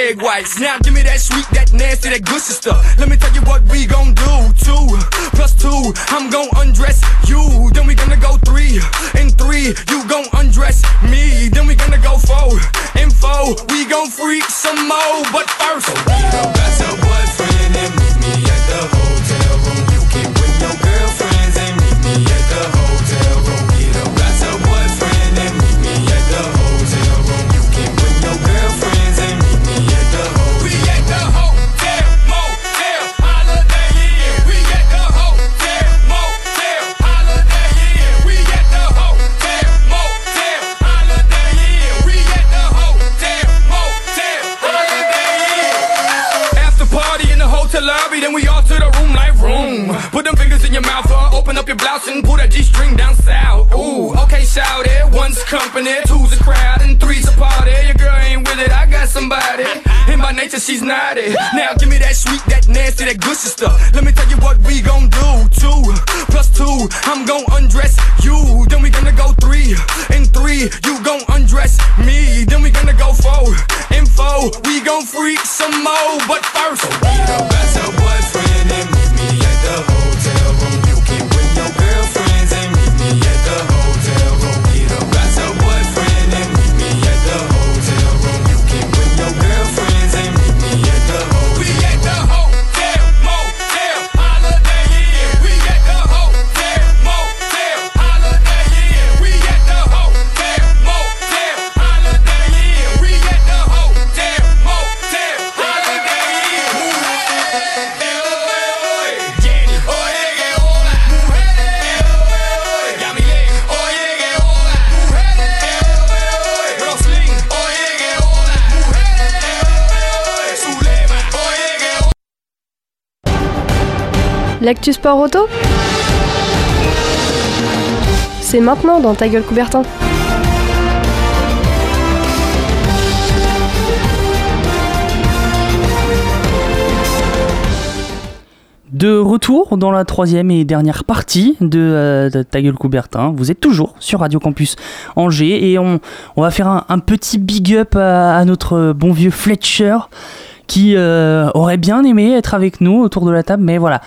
big white. Now the lobby, then we all to the room like room. Put them fingers in your mouth, uh, open up your blouse and pull that G-string down south. Ooh, okay, shout it. One's company, two's a crowd, and three's a party. Your girl ain't with it, I got somebody. And by nature, she's naughty. Now give me that sweet, that nasty, that good stuff. Let me tell you what we gon' do. Two plus two, I'm gon' undress you. Then we gonna go three and three, you gon' undress me. Then we gonna go four and four, we gon' freak some more. But first, that's your boyfriend and meet me at the hotel room. L'actu sport auto C'est maintenant dans Ta gueule Coubertin. De retour dans la troisième et dernière partie de, euh, Ta gueule Coubertin. Vous êtes toujours sur Radio Campus Angers et on, va faire un, petit big up à, à notre bon vieux Fletcher qui euh, aurait bien aimé être avec nous autour de la table, mais voilà.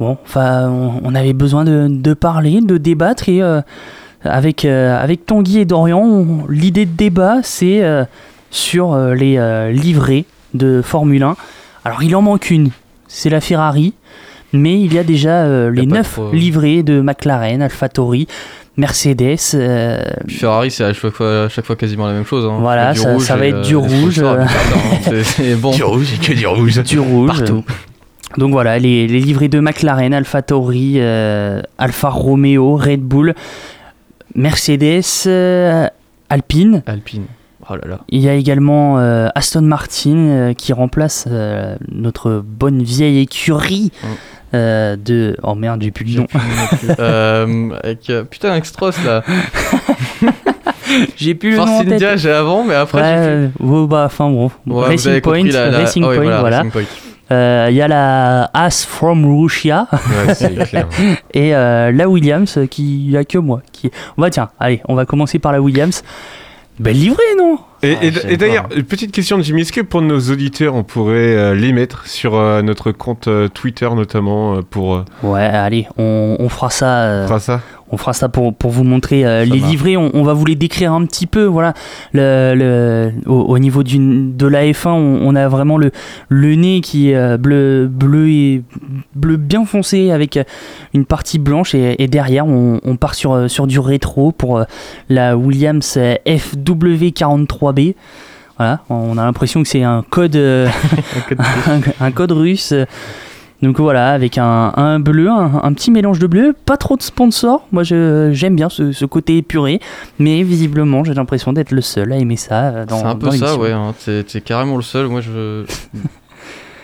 Bon, enfin, on, on avait besoin de, de parler, de débattre et euh, avec, euh, avec Tanguy et Dorian, on- l'idée de débat, c'est euh, sur euh, les euh, livrets de Formule 1. Alors, il en manque une, c'est la Ferrari, mais il y a déjà euh, les pas 9 trop- livrets de McLaren, AlphaTauri, Mercedes. euh, Ferrari, c'est à chaque fois, à chaque fois quasiment la même chose. hein. Voilà, ça- va être du rouge. Du rouge et que du rouge. du rouge. Partout. Donc voilà, les, les livrets de McLaren, AlphaTauri, euh, Alfa Romeo, Red Bull, Mercedes, euh, Alpine. Alpine. Oh là là. Il y a également euh, Aston Martin euh, qui remplace euh, notre bonne vieille écurie euh, de... Oh merde, j'ai plus le nom. [LAUGHS] Avec, putain, avec Stross là. [LAUGHS] j'ai plus le nom Force. India, j'ai avant, mais après j'ai Ouais, ouais, bah, enfin bon. Ouais, Racing Point, Racing ouais, Point, voilà, Point. Euh, Il y a la As from Russia Ouais, c'est clair. [LAUGHS] et euh, la Williams euh, qui a que moi. Qui... Bah tiens, allez, on va commencer par la Williams. Belle livrée, non? Et, Ah, et- d'ailleurs, petite question de Jimmy, est-ce que pour nos auditeurs, on pourrait euh, les mettre sur euh, notre compte euh, Twitter notamment euh, pour euh, Ouais, allez, on, on fera ça. euh, faire ça? On fera ça pour, pour vous montrer euh, les marche. livrets. On, on va vous les décrire un petit peu. Voilà, le, le- au, au niveau d'une de la F1, on, on a vraiment le, le nez qui est euh, bleu, bleu et bleu bien foncé avec euh, une partie blanche et, et derrière on, on part sur, sur du rétro pour la Williams euh, FW43B. Voilà, on a l'impression que c'est un code, [LAUGHS] [LAUGHS] un, un code russe. Donc voilà, avec un, un bleu, un, un petit mélange de bleu, pas trop de sponsors. Moi, je- j'aime bien ce, ce côté épuré, mais visiblement, j'ai l'impression d'être le seul à aimer ça euh, C'est un peu dans ça, ouais. hein. T'es carrément le seul. Moi, je. [LAUGHS]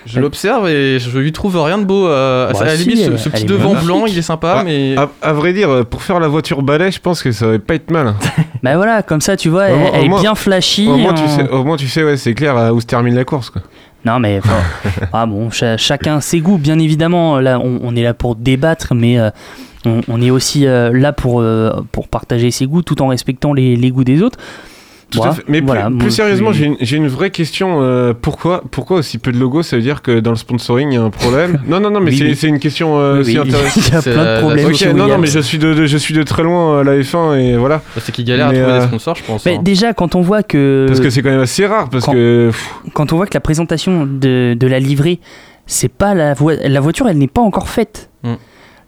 Je l'observe et je lui trouve rien de beau. euh, Bah à la si, limite, ce, petit devant blanc, il est sympa, Ah, mais. à, à vrai dire, pour faire la voiture balai, je pense que ça va pas être mal. hein. [LAUGHS] Bah voilà, comme ça, tu vois, Au elle, moins- elle au est bien flashy. Au moins, tu sais, au moins, tu sais, ouais, c'est clair euh, où se termine la course. Quoi. Non, mais [LAUGHS] ah bon, chacun ses goûts, bien évidemment. Là, on, on est là pour débattre, mais euh, on, on est aussi euh, là pour, euh, pour partager ses goûts tout en respectant les, les goûts des autres. Tout Voilà, à fait. Mais plus- voilà, sérieusement, j'ai une, vraie question. euh, pourquoi, pourquoi aussi peu de logos Ça veut dire que dans le sponsoring, il y a un problème [LAUGHS] Non, non, non, mais Oui, c'est oui. c'est une question euh, Oui, aussi oui, [LAUGHS] intéressante. il y a C'est plein de problèmes. Ok, non, non, mais je suis de, de- je suis de très loin à la F1 et voilà. C'est qu'il galère Mais, à trouver euh, des sponsors, je pense. Mais hein. déjà, quand on voit que. Parce que c'est quand même assez rare. Parce quand- que. pff, quand on voit que la présentation de, de la livrée, c'est pas la voiture, elle n'est pas encore faite. Mm.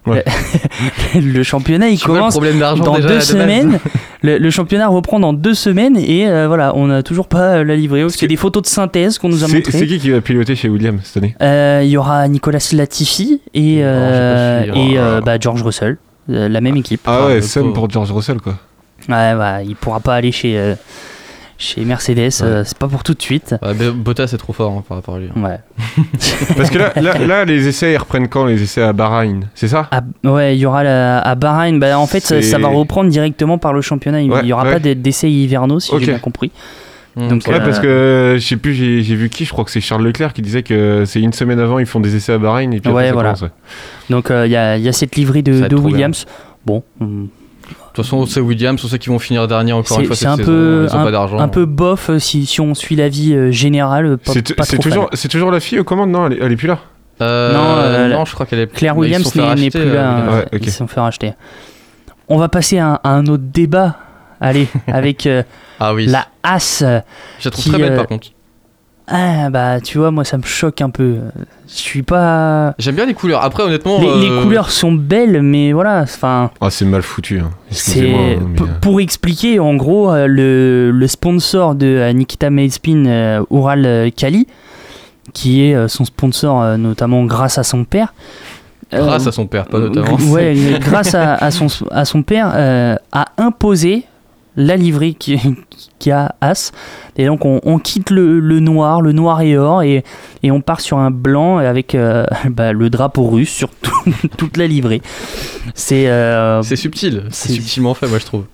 Ouais. [LAUGHS] le championnat, il Tu commence dans déjà, deux de semaines. [LAUGHS] Le, le championnat reprend dans deux semaines et euh, voilà, on n'a toujours pas euh, la livrée. A des photos de synthèse qu'on nous a c'est c'est montrées. qui qui va piloter chez Williams cette année? Euh, Il y aura Nicolas Latifi et, euh, et bah, George Russell, la même équipe. Ah Ah, ouais, Sam pour George Russell quoi. Ouais, bah, il pourra pas aller chez, chez Mercedes, euh, c'est pas pour tout de suite. Ouais, Bottas est trop fort hein, par rapport à lui. hein. Ouais. [LAUGHS] Parce que là, là, là, les essais ils reprennent quand Les essais à Bahreïn, c'est ça? Ah, ouais, il y aura la- à Bahreïn. Bah, en fait, ça, va reprendre directement par le championnat. Il Ouais, n'y aura ouais. pas d'e- d'essais hivernaux, si j'ai bien compris. Mmh, Donc, c'est Ouais, euh, parce que je sais plus, j'ai vu qui, je crois que c'est Charles Leclerc qui disait que c'est une semaine avant, ils font des essais à Bahreïn et puis après, Ouais, ça voilà. commence, ouais. Donc, euh, il y, a, il y a cette livrée de, bien. Williams. Bon, De toute façon, c'est Williams, on sait qu'ils vont finir dernier encore une fois c'est cette un saison. peu, Ils ont un, pas d'argent. un peu bof euh, si, si on suit l'avis euh, général. euh, Pas, C'est toujours, c'est toujours la fille aux commandes, non elle est, elle est plus là Euh, Non, euh, non, je crois qu'elle est. Claire se Williams n'est plus euh, là. Ouais, ok. Ils se sont fait racheter. On va passer à, un- à un autre débat. Allez, [LAUGHS] avec euh, Ah oui. la As. Je la trouve qui, très belle euh, par contre. Ah, bah, tu vois, moi, ça me choque un peu. Je suis pas. J'aime bien les couleurs. Après, honnêtement. Les, les euh, couleurs sont belles, mais voilà, enfin. Ah, c'est mal foutu, hein. Excusez-moi. hein, mais, euh, pour expliquer en gros euh, le, le sponsor de Nikita euh, Ural euh, Kali, qui est son sponsor notamment grâce à son père. euh, Grâce à son père, pas notamment. Ouais, [LAUGHS] grâce à, à son, à son père, euh, a imposé la livrée qui, qui a As. Et donc on, on quitte le, le noir, le noir et or, et, et on part sur un blanc avec euh, [LAUGHS] bah, le drapeau russe sur tout- [LAUGHS] toute la livrée. C'est euh, C'est subtil. C'est subtilement fait, moi, je trouve.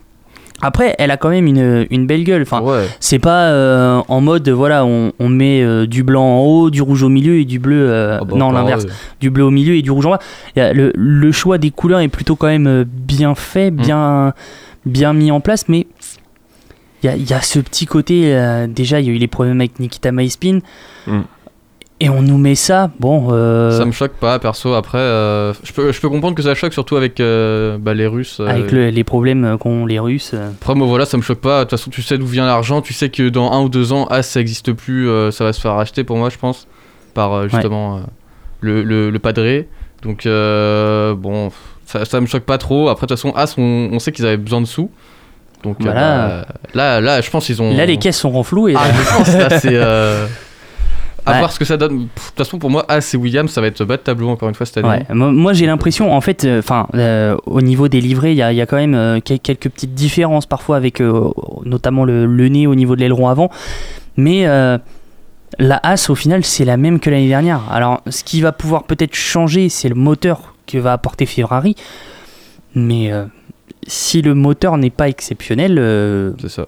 après, elle a quand même une, une belle gueule. Enfin, Ouais. c'est pas euh, en mode voilà, on, on met euh, du blanc en haut, du rouge au milieu et du bleu. euh, Ah bah, non, pas l'inverse. Du bleu au milieu et du rouge en bas. Le, le choix des couleurs est plutôt quand même bien fait, bien, bien mis en place, mais il y a, il y a ce petit côté. euh, déjà, il y a eu les problèmes avec Nikita Mazepin. Mm. et on nous met ça. Bon. euh, Ça me choque pas, perso. Après, euh, je, peux, je peux comprendre que ça choque, surtout avec bah, les Russes. avec le- les problèmes qu'ont les Russes. Après, moi, voilà, ça me choque pas. De toute façon, tu sais d'où vient l'argent. Tu sais que dans un ou deux ans, As, ça existe plus. ça va se faire racheter pour moi, je pense. Par justement le, le, le padré. Donc, bon, ça, ça me choque pas trop. Après, de toute façon, As, on, on sait qu'ils avaient besoin de sous. Donc, euh, bah, là, là, je pense qu'ils ont. Là, les caisses sont renflouées. Ah, je pense, là, [LAUGHS] c'est. euh, À Ouais. voir ce que ça donne. De toute façon, pour moi, As et Williams, ça va être bas de tableau encore une fois cette année. Ouais, moi, j'ai l'impression, en fait, enfin, au niveau des livrets, il y a, il y a quand même euh, quel- quelques petites différences parfois avec euh, notamment le, le nez au niveau de l'aileron avant. Mais euh, la As, au final, c'est la même que l'année dernière. Alors, ce qui va pouvoir peut-être changer, c'est le moteur que va apporter Ferrari. Mais euh, si le moteur n'est pas exceptionnel, euh, ça.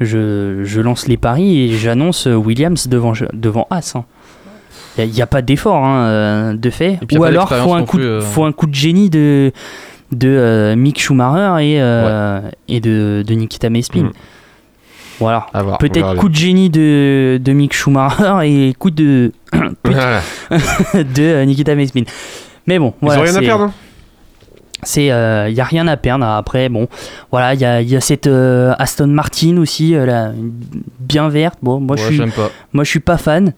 Je, je lance les paris et j'annonce euh, Williams devant, devant As. Il n'y a, pas d'effort hein, de fait. Ou alors, faut un, non coup, plus, de- euh. faut un coup de génie de, de euh, Mick Schumacher et, euh, et de, de Nikita Mespin. Mm. Voilà. Peut-être coup de génie de, de Mick Schumacher et coup de, [COUGHS] de [LAUGHS] [COUGHS] Nikita Mespin. Mais bon, Ils voilà, ont rien à perdre. hein. c'est il y a rien à perdre après bon voilà il y a, y a cette euh, Aston Martin aussi euh, là, bien verte bon moi Ouais, je suis pas. moi je suis pas fan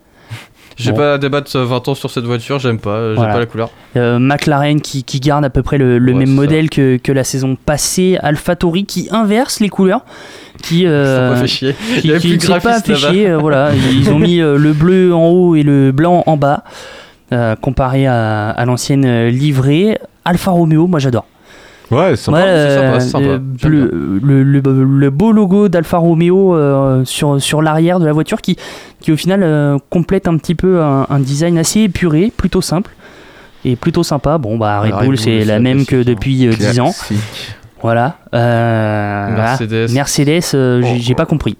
J'ai Bon. pas à débattre euh, 20 ans sur cette voiture, j'aime pas, euh, j'aime Voilà. pas la couleur. Euh, McLaren qui, qui garde à peu près le, le Ouais, même modèle que, que la saison passée AlphaTauri qui inverse les couleurs qui euh, pas fait chier. qui, qui pas fait chier, euh, voilà ils ont mis euh, le bleu en haut et le blanc en bas euh, comparé à, à l'ancienne euh, livrée Alfa Romeo moi j'adore Ouais, c'est sympa. Ouais, sympa, euh, c'est sympa. le, J'aime le, le- le- le beau logo d'Alfa Romeo euh, sur, sur l'arrière de la voiture qui, qui au final euh, complète un petit peu un, un design assez épuré, plutôt simple et plutôt sympa. Bon, bah Red Ah, Bull, Red Bull, c'est la même que hein. depuis euh, 10 ans. Voilà. Euh, voilà. Mercedes. Mercedes, euh, j'ai pas compris.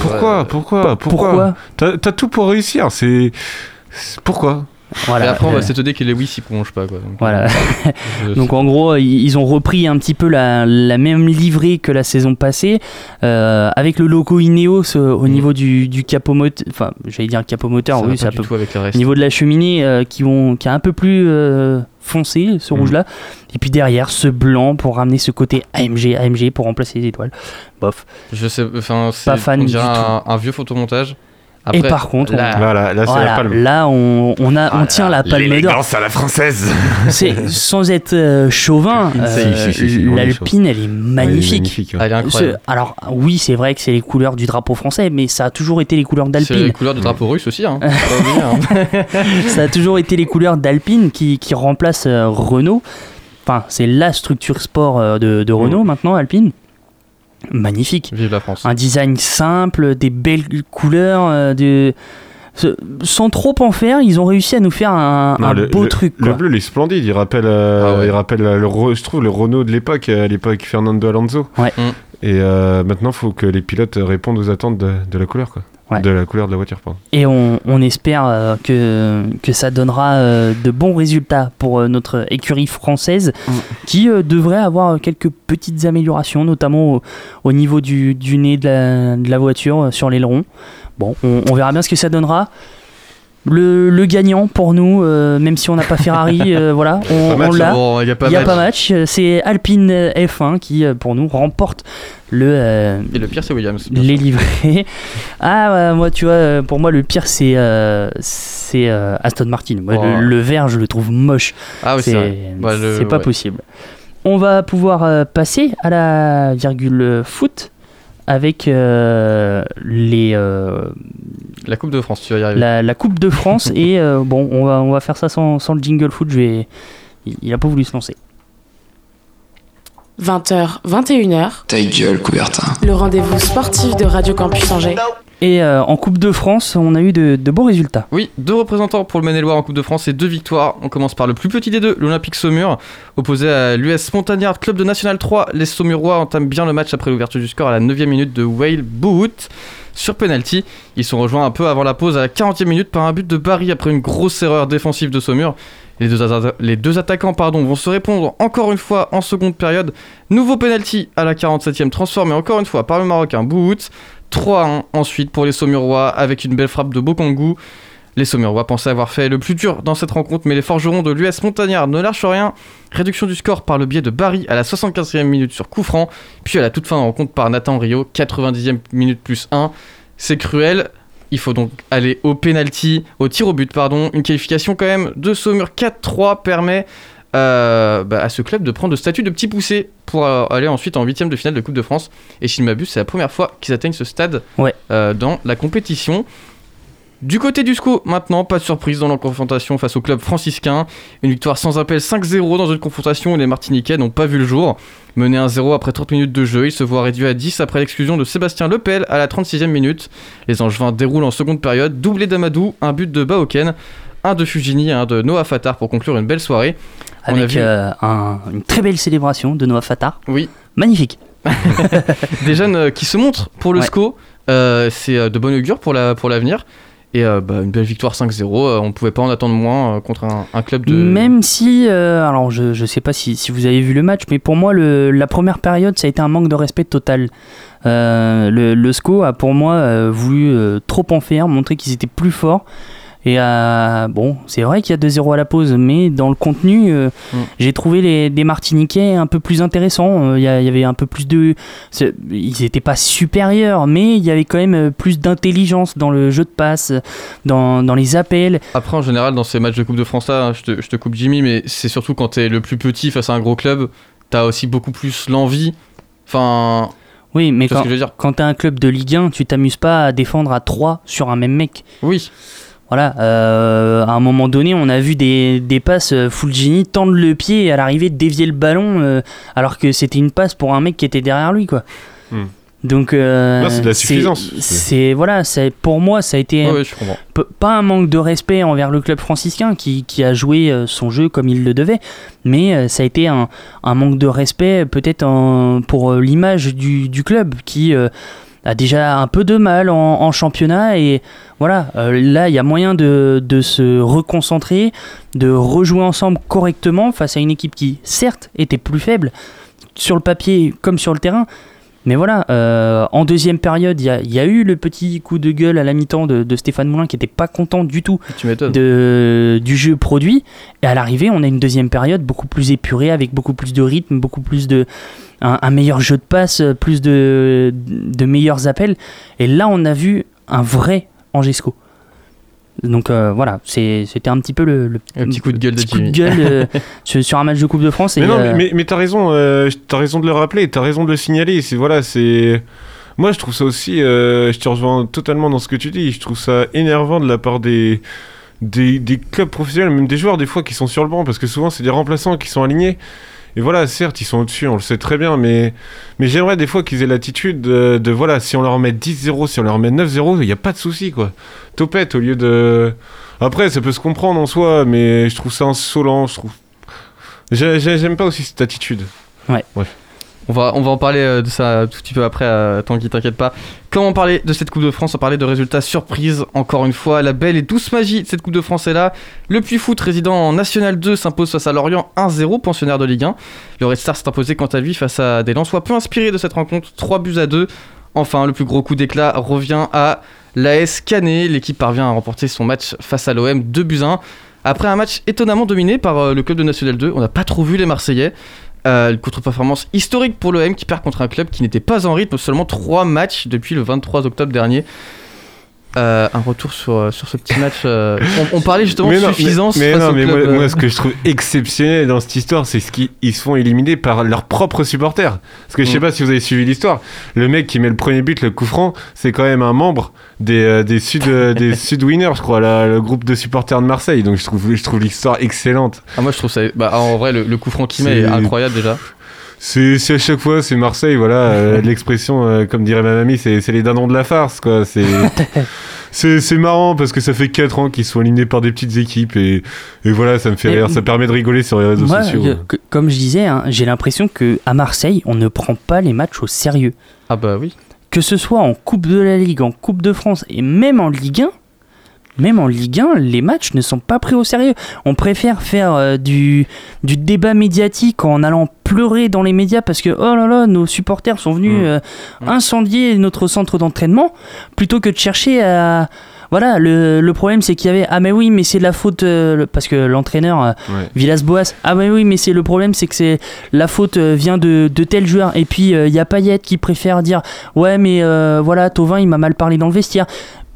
Pourquoi Pourquoi Pourquoi Pourquoi? T'as tout pour réussir. C'est c'est- Et Voilà. après, on Euh, va s'étonner que Lewis il prolonge pas. Quoi. Donc, Voilà. euh, [LAUGHS] Donc en gros, ils ont repris un petit peu la, la même livrée que la saison passée, euh, avec le logo Ineos euh, au niveau du, du capot moteur, enfin j'allais dire capot moteur, oui, c'est un peu au niveau de la cheminée euh, qui, qui est un peu plus euh, foncé, ce Mhm. rouge-là, et puis derrière ce blanc pour ramener ce côté AMG, AMG pour remplacer les étoiles. Bof. Je sais, enfin, c'est Pas fan on du dirait tout. un, un vieux photomontage. Et par contre, là, on- Voilà, là Voilà, la palme. là on, on, a, on tient la palme d'or. À la française. [LAUGHS] C'est sans être euh, chauvin, euh, est l'Alpine elle est magnifique. magnifique, ouais. Elle est incroyable. Ce- alors oui, c'est vrai que c'est les couleurs du drapeau français, mais ça a toujours été les couleurs C'est les d'Alpine. couleurs de drapeau russe aussi. Hein. [LAUGHS] Hein. ça a toujours été les couleurs d'Alpine qui, qui remplacent euh, Renault. Enfin, c'est la structure sport de, de Renault maintenant, Alpine. Magnifique. Vive la France. Un design simple, des belles couleurs, euh, de... ce- sans trop en faire, ils ont réussi à nous faire un, Non, un le, beau le- truc. Le bleu, il est splendide. Il rappelle, euh, Ah ouais. il rappelle euh, le, je trouve, le Renault de l'époque, à l'époque Fernando Alonso. Ouais. Mm. Et euh, maintenant, il faut que les pilotes répondent aux attentes de, de la couleur, quoi. Ouais. De la couleur de la voiture, pardon. Et on, on espère euh, que, que ça donnera euh, de bons résultats pour euh, notre écurie française Mm. qui euh, devrait avoir quelques petites améliorations, notamment au, au niveau du, du nez de la, de la voiture euh, sur l'aileron. Bon, on, on verra bien ce que ça donnera. Le, le gagnant pour nous, euh, même si on n'a pas Ferrari, [LAUGHS] euh, voilà, on, l'a. Il y a pas n'y a match. pas match, c'est Alpine euh, F1 qui euh, pour nous remporte le, euh, Et le pire, c'est Williams. les livrets. [LAUGHS] Ah, moi, tu vois, pour moi, le pire, c'est c'est Aston Martin. Moi, Oh. le, le vert, je le trouve moche. Ah oui, c'est le- c'est pas ouais. possible. On va pouvoir passer à la virgule foot avec euh, les, euh, La Coupe de France, tu vas y arriver. la, la Coupe de France. [LAUGHS] et euh, bon, on va, on va faire ça sans, sans le jingle foot. Je vais... il, il a pas voulu se lancer. 20h, 21h, Ta gueule, Coubertin. le rendez-vous sportif de Radio Campus Angers. Et euh, en Coupe de France, on a eu de, beaux résultats. Oui, deux représentants pour le Maine-et-Loire en Coupe de France et deux victoires. On commence par le plus petit des deux, l'Olympique Saumur. Opposé à l'US Montagnard Club de National 3, les Saumurois entament bien le match après l'ouverture du score à la 9 minute de Whale Boot. Sur penalty, ils sont rejoints un peu avant la pause à la 40e minute par un but de Barry après une grosse erreur défensive de Saumur. Les deux, attaquants pardon, vont se répondre encore une fois en seconde période. Nouveau penalty à la 47e, transformé encore une fois par le Marocain Boot. 3-1 ensuite pour les Saumurois avec une belle frappe de Bokongu. Les Saumurois pensaient avoir fait le plus dur dans cette rencontre, mais les forgerons de l'US Montagnard ne lâchent rien. Réduction du score par le biais de Barry à la 75e minute sur coup puis à la toute fin de rencontre par Nathan Rio, 90e minute plus 1. C'est cruel. Il faut donc aller au penalty, au tir au but, pardon. Une qualification quand même de Saumur 4-3 permet euh, bah, à ce club de prendre le statut de petit poussé pour euh, aller ensuite en huitième de finale de Coupe de France. Et s'il m'abuse, c'est la première fois qu'ils atteignent ce stade Ouais. euh, dans la compétition. Du côté du SCO, maintenant, pas de surprise dans leur confrontation face au club franciscain. Une victoire sans appel 5-0 dans une confrontation où les Martiniquais n'ont pas vu le jour. Mené 1-0 après 30 minutes de jeu, ils se voient réduits à 10 après l'exclusion de Sébastien Lepel à la 36e minute. Les Angevins déroulent en seconde période, doublé d'Amadou, un but de Baoken, un de Fujini et un de Noah Fatar pour conclure une belle soirée. On a Avec vu- euh, un- une très belle célébration de Noah Fatar. Oui. Magnifique. [LAUGHS] des jeunes euh, qui se montrent pour le Ouais. SCO. Euh, c'est de bon augure pour la pour l'avenir. Et euh, bah, une belle victoire 5-0. euh, on pouvait pas en attendre moins euh, contre un, un club de. Même si, alors je, je sais pas si, si vous avez vu le match, mais pour moi, le, la première période, ça a été un manque de respect total. Le, le SCO a pour moi voulu trop en faire, montrer qu'ils étaient plus forts. Et euh, bon, c'est vrai qu'il y a 2-0 à la pause, mais dans le contenu, euh, Mm. j'ai trouvé les, des Martiniquais un peu plus intéressants. Euh, Il y, avait un peu plus de. Ils n'étaient pas supérieurs, mais il y avait quand même plus d'intelligence dans le jeu de passe, dans, dans les appels. Après, en général, dans ces matchs de Coupe de France, là, hein, je, te, je te coupe Jimmy, mais c'est surtout quand t'es le plus petit face à un gros club, t'as aussi beaucoup plus l'envie. Enfin. Oui, mais Tu quand, quand t'as un club de Ligue 1, tu t'amuses pas à défendre à 3 sur un même mec. Oui. Voilà, euh, à un moment donné, on a vu des, des passes euh, Fulgini tendre le pied et à l'arrivée dévier le ballon euh, alors que c'était une passe pour un mec qui était derrière lui, quoi. Hmm. Donc, euh, Non, c'est de la suffisance. C'est voilà, c'est pour moi, ça a été je pas un manque de respect envers le club franciscain qui, qui a joué son jeu comme il le devait, mais ça a été un, un manque de respect peut-être pour l'image du, du club qui euh, a déjà un peu de mal en, championnat et voilà, euh, là il y a moyen de se reconcentrer, de rejouer ensemble correctement face à une équipe qui certes était plus faible sur le papier comme sur le terrain, mais voilà, euh, en deuxième période, il y a, il y a eu le petit coup de gueule à la mi-temps de, de Stéphane Moulin qui n'était pas content du tout de, du jeu produit. Et à l'arrivée, on a une deuxième période beaucoup plus épurée, avec beaucoup plus de rythme, beaucoup plus de. un, un meilleur jeu de passe, plus de, de meilleurs appels. Et là, on a vu un vrai Angesco. Donc euh, voilà, c'était un petit peu le, le, Un petit coup de gueule de coup de Jimmy. gueule euh, [LAUGHS] sur, un match de Coupe de France. Mais non, euh, mais, mais t'as raison, euh, t'as raison de le rappeler, t'as raison de le signaler. C'est voilà, c'est. Moi, je trouve ça aussi. euh, je te rejoins totalement dans ce que tu dis. Je trouve ça énervant de la part des. Des, des clubs professionnels, même des joueurs des fois qui sont sur le banc, parce que souvent c'est des remplaçants qui sont alignés. Et voilà, certes, ils sont au-dessus, on le sait très bien, mais, mais j'aimerais des fois qu'ils aient l'attitude de, de, voilà, si on leur met 10-0, si on leur met 9-0, il n'y a pas de souci, quoi. Topette au lieu de. Après, ça peut se comprendre en soi, mais je trouve ça insolent, je trouve. J'ai- j'ai- J'aime pas aussi cette attitude. Ouais. On va, on en parler euh, de ça tout petit peu après, euh, tant qu'il t'inquiète pas. Comment parler de cette Coupe de France On parlait de résultats surprises, encore une fois? La belle et douce magie de cette Coupe de France est là. Le Puy Foot, résident en National 2, s'impose face à Lorient 1-0, pensionnaire de Ligue 1. Le Red Star s'est imposé quant à lui face à des Lensois peu inspirés de cette rencontre, 3 buts à 2. Enfin, le plus gros coup d'éclat revient à l'AS Canet. L'équipe parvient à remporter son match face à l'OM 2 buts à 1. Après un match étonnamment dominé par euh, le club de National 2, on n'a pas trop vu les Marseillais. Euh, une contre-performance historique pour l'OM qui perd contre un club qui n'était pas en rythme, seulement 3 matchs depuis le 23 octobre dernier. Euh, un retour sur, euh, sur ce petit match. euh, on, on parlait justement mais de non, suffisance. Mais, mais face non, au mais club, moi, moi, ce que je trouve exceptionnel dans cette histoire, c'est ce qu'ils ils se font éliminer par leurs propres supporters. Parce que je sais Mm. pas si vous avez suivi l'histoire. Le mec qui met le premier but, le coup franc, c'est quand même un membre des, euh, des Sud des [LAUGHS] Sud Winners, je crois, la- le groupe de supporters de Marseille. Donc je trouve, je trouve l'histoire excellente. ah, moi je trouve ça. Bah, en vrai, le, le coup franc qu'il met est incroyable déjà. C'est à chaque fois, c'est Marseille, voilà. euh, [LAUGHS] L'expression, euh, comme dirait ma mamie, c'est c'est les dindons de la farce, quoi. C'est. [LAUGHS] Marrant parce que ça fait 4 ans qu'ils sont alignés par des petites équipes et, et voilà, ça me fait Et- rire, ça permet de rigoler sur les réseaux Moi, sociaux. que- comme je disais, hein, j'ai l'impression que à Marseille, on ne prend pas les matchs au sérieux. Ah bah oui. Que ce soit en Coupe de la Ligue, en Coupe de France et même en Ligue 1, même en Ligue 1, les matchs ne sont pas pris au sérieux. On préfère faire euh, du, du débat médiatique en allant pleurer dans les médias parce que oh là là, nos supporters sont venus Mm. euh, incendier notre centre d'entraînement plutôt que de chercher à Voilà, le, le problème c'est qu'il y avait ah mais oui mais c'est la faute euh, parce que l'entraîneur Ouais. Villas-Boas ah mais oui mais c'est le problème c'est que c'est la faute vient de, de tel joueur et puis il y a Payet qui préfère dire ouais mais voilà Tovin il m'a mal parlé dans le vestiaire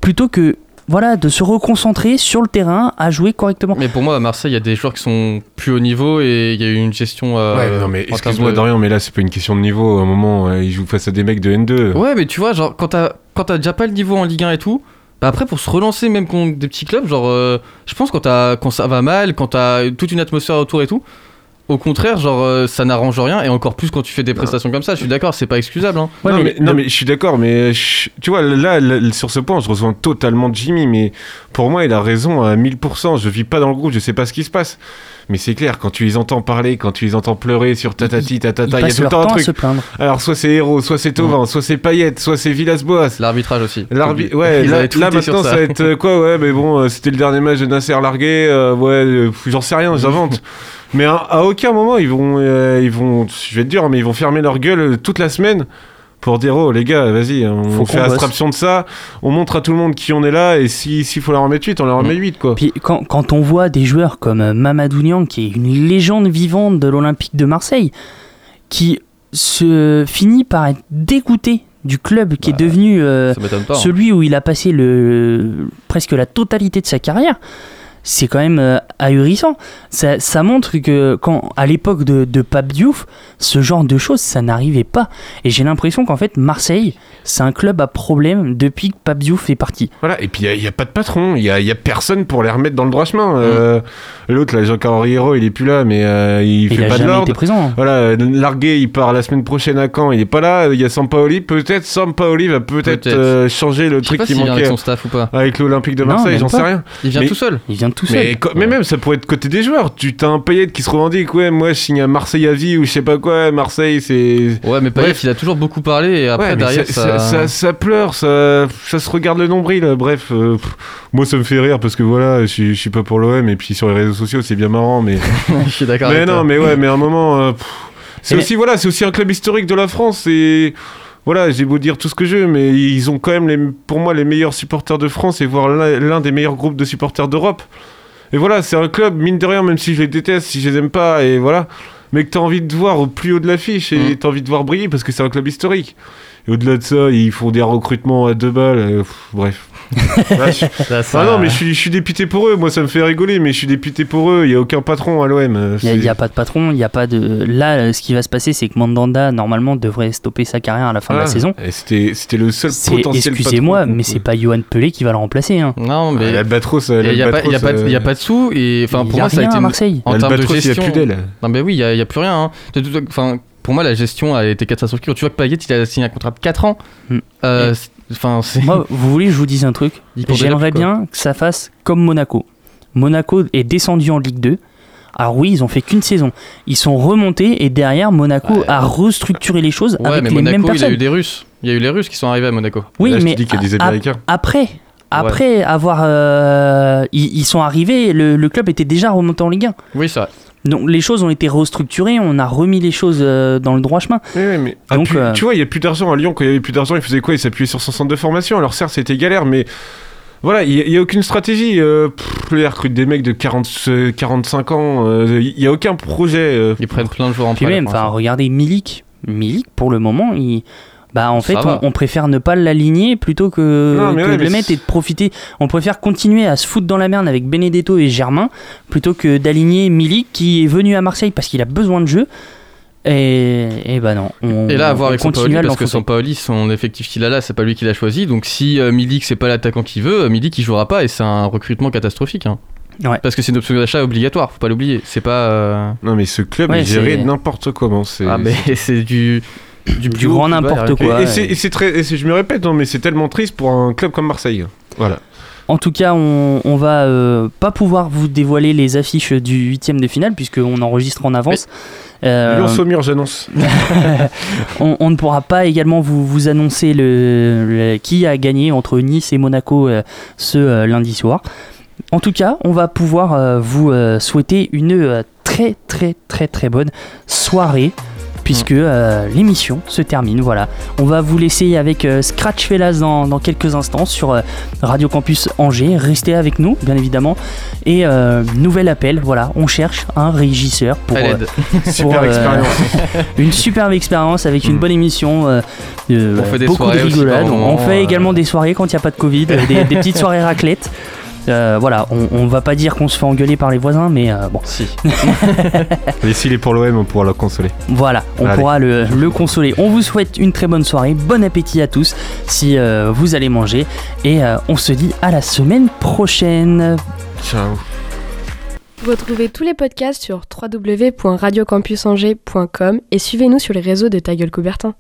plutôt que voilà de se reconcentrer sur le terrain à jouer correctement. Mais pour moi, à Marseille, il y a des joueurs qui sont plus haut niveau et il y a eu une gestion. euh, Ouais, non, mais excuse-moi, de- Dorian, mais là, c'est pas une question de niveau. À un moment, euh, il joue face à des mecs de N2. Ouais, mais tu vois, genre, quand t'as quand t'as déjà pas le niveau en Ligue 1 et tout, bah après, pour se relancer, même contre des petits clubs, genre, euh, je pense quand, t'as- quand ça va mal, quand t'as toute une atmosphère autour et tout, au contraire, genre, euh, ça n'arrange rien, et encore plus quand tu fais des prestations comme ça, je suis d'accord, c'est pas excusable. Hein. non, mais, non, mais je suis d'accord, mais je- tu vois, là, là, sur ce point, je rejoins totalement Jimmy, mais pour moi, il a raison à 1000%. Je vis pas dans le groupe, je sais pas ce qui se passe. Mais c'est clair, quand tu les entends parler, quand tu les entends pleurer sur tatati, tatata, il y a tout le temps un temps à truc. se plaindre. Alors, soit c'est Héros, soit c'est Tovin, soit c'est Payet, soit c'est Villas-Boas. L'arbitrage aussi. L'arbitre, ouais, [LAUGHS] Ils là, maintenant ça. ça. va être euh, quoi, ouais, mais bon, euh, c'était le dernier match de Nasser largué, euh, ouais, euh, j'en sais rien, j'invente. [LAUGHS] mais à, à aucun moment ils vont, euh, ils vont, je vais te dire, mais ils vont fermer leur gueule toute la semaine pour dire, oh les gars, vas-y, on Faut fait abstraction de ça, on montre à tout le monde qui on est là, et si- s'il faut leur en mettre 8, on leur en met 8, quoi. Puis quand, quand on voit des joueurs comme euh, Mamadou Niang, qui est une légende vivante de l'Olympique de Marseille, qui se finit par être dégoûté du club qui est devenu euh, hein. celui où il a passé le, presque la totalité de sa carrière, c'est quand même euh, ahurissant. Ça, ça montre que quand, à l'époque de, de Pape Diouf, ce genre de choses, ça n'arrivait pas. Et j'ai l'impression qu'en fait, Marseille, c'est un club à problème depuis que Pape Diouf est parti. Voilà, et puis il n'y a, pas de patron, il n'y a, y a personne pour les remettre dans le droit chemin. Euh, L'autre, là, Jean-Carl Riero, il est plus là, mais euh, il, Il fait a pas de l'ordre. présent. hein. Voilà, Largué, il part la semaine prochaine à Caen, il est pas là. Il y a Sampaoli, peut-être Sampaoli va peut-être euh, changer le truc pas qui manquait avec son staff ou pas. avec l'Olympique de Marseille, j'en sais rien. Il vient Mais- tout seul. Il vient tout seul. Mais, mais même, ça pourrait être côté des joueurs. Tu t'as un Payet qui se revendique, ouais, moi je signe à Marseille à vie ou je sais pas quoi, Marseille c'est. Ouais, mais Payet, Bref. il a toujours beaucoup parlé et après, Ouais, derrière, ça, ça. ça, ça- ça pleure, ça, ça se regarde le nombril. Bref, euh, pff, moi ça me fait rire parce que voilà, je, suis- je suis pas pour l'OM et puis sur les réseaux sociaux c'est bien marrant, mais. [LAUGHS] je suis d'accord mais avec non, toi. mais ouais, mais à un moment, euh, c'est aussi voilà, c'est aussi un club historique de la France et voilà, j'ai beau dire tout ce que je veux, mais ils ont quand même les, pour moi les meilleurs supporters de France et voire l'un des meilleurs groupes de supporters d'Europe. Et voilà, c'est un club mine de rien, même si je les déteste, si je les aime pas et voilà, mais que t'as envie de voir au plus haut de l'affiche et Mm. t'as envie de voir briller parce que c'est un club historique. Et au-delà de ça, ils font des recrutements à deux balles. euh, pff, bref. [LAUGHS] Là, je- Là, ça- Ah non, mais je suis, je suis député pour eux. Moi, ça me fait rigoler, mais je suis député pour eux. Il y a aucun patron à l'OM. euh, Il n'y a, pas de patron, il n'y a pas de. Là, euh, ce qui va se passer, c'est que Mandanda, normalement, devrait stopper sa carrière à la fin de la Ah, saison. C'était c'était le seul potentiel Excusez-moi, mais c'est pas Johan Pelé qui va le remplacer. Hein. Non, mais. Ah, L'Albatros, Il n'y a, y a pas de- euh, y a pas de sous et enfin Il pour y a moi ça a rien été à Marseille. en termes de L'Albatros, il y a gestion. plus d'aile. Non mais oui, il y, a- y a plus rien. hein. Pour moi la gestion a été catastrophique. Quand tu vois que Payet il a signé un contrat de 4 ans. Hmm. euh. Moi, vous voulez que je vous dise un truc [LAUGHS] J'aimerais bien que ça fasse comme Monaco. Monaco est descendu en Ligue 2. Alors oui, ils ont fait qu'une saison. Ils sont remontés et derrière, Monaco a restructuré les choses Ouais avec mais les mêmes Monaco il a personnes. eu des Russes. Il y a eu les Russes qui sont arrivés à Monaco. Oui, Là, je te mais dis qu'il y a des a- Américains. après, après avoir, euh, ils, ils sont arrivés, le, le club était déjà remonté en Ligue 1. Oui vrai. Donc les choses ont été restructurées, on a remis les choses euh, dans le droit chemin. Oui, oui, mais ah, Donc, euh, tu vois, il y a plus d'argent à Lyon. Quand il y avait plus d'argent, ils faisaient quoi? Ils s'appuyaient sur son centre de formation. Alors certes, c'était galère, mais voilà, il n'y a, aucune stratégie. Euh, pff, ils recrutent des mecs de 40, euh, 45 ans. euh, Il n'y a aucun projet. euh, Ils prennent plein de joueurs en Puis même, enfin, l'instant. regardez Milik. Milik, pour le moment, il... bah, en fait, on, on préfère ne pas l'aligner plutôt que, Non, mais que ouais, de le mettre et de profiter. On préfère continuer à se foutre dans la merde avec Benedetto et Germain plutôt que d'aligner Milik qui est venu à Marseille parce qu'il a besoin de jeu. Et, et bah non. On, Et là, à voir on avec continue Sampaoli, à parce que. Sampaoli, son effectif qu'il a là, c'est pas lui qui l'a choisi. Donc si euh, Milik, c'est pas l'attaquant qu'il veut, euh, Milik, il jouera pas et c'est un recrutement catastrophique. hein. Ouais. Parce que c'est une option d'achat obligatoire, faut pas l'oublier. C'est pas. euh, Non, mais ce club Ouais, est géré n'importe comment. c'est- Ah, mais c'est [LAUGHS] du. Du, grand plus bas, n'importe quoi. Et, c'est- très, et je me répète, hein, mais c'est tellement triste pour un club comme Marseille. Voilà. En tout cas, on, on va euh, pas pouvoir vous dévoiler les affiches du huitième de finale puisqu'on enregistre en avance. Euh, Lance au mur, j'annonce. [LAUGHS] [LAUGHS] on, on ne pourra pas également vous, vous annoncer le, le- qui a gagné entre Nice et Monaco euh, ce euh, lundi soir. En tout cas, on va pouvoir vous souhaiter une très très très très bonne soirée puisque euh, l'émission se termine. Voilà, on va vous laisser avec euh, Scratch Fellas dans, dans quelques instants sur euh, Radio Campus Angers. Restez avec nous, bien évidemment. Et euh, nouvel appel, voilà, on cherche un régisseur pour, À l'aide. euh, [LAUGHS] pour, Super expérience. [LAUGHS] une superbe expérience avec une Mm. bonne émission. euh, euh, On fait des beaucoup soirées de rigolades. On fait euh. également des soirées quand il n'y a pas de Covid, des, des petites soirées raclette. Euh, voilà, on, on va pas dire qu'on se fait engueuler par les voisins, mais euh, bon, Si. [LAUGHS] Et s'il est pour l'OM, on pourra le consoler. voilà, on Allez. pourra le, le consoler. On vous souhaite une très bonne soirée, bon appétit à tous si euh, vous allez manger, et euh, on se dit à la semaine prochaine. Ciao. Retrouvez tous les podcasts sur www.radiocampusangers.com et suivez-nous sur les réseaux de Ta Gueule Coubertin.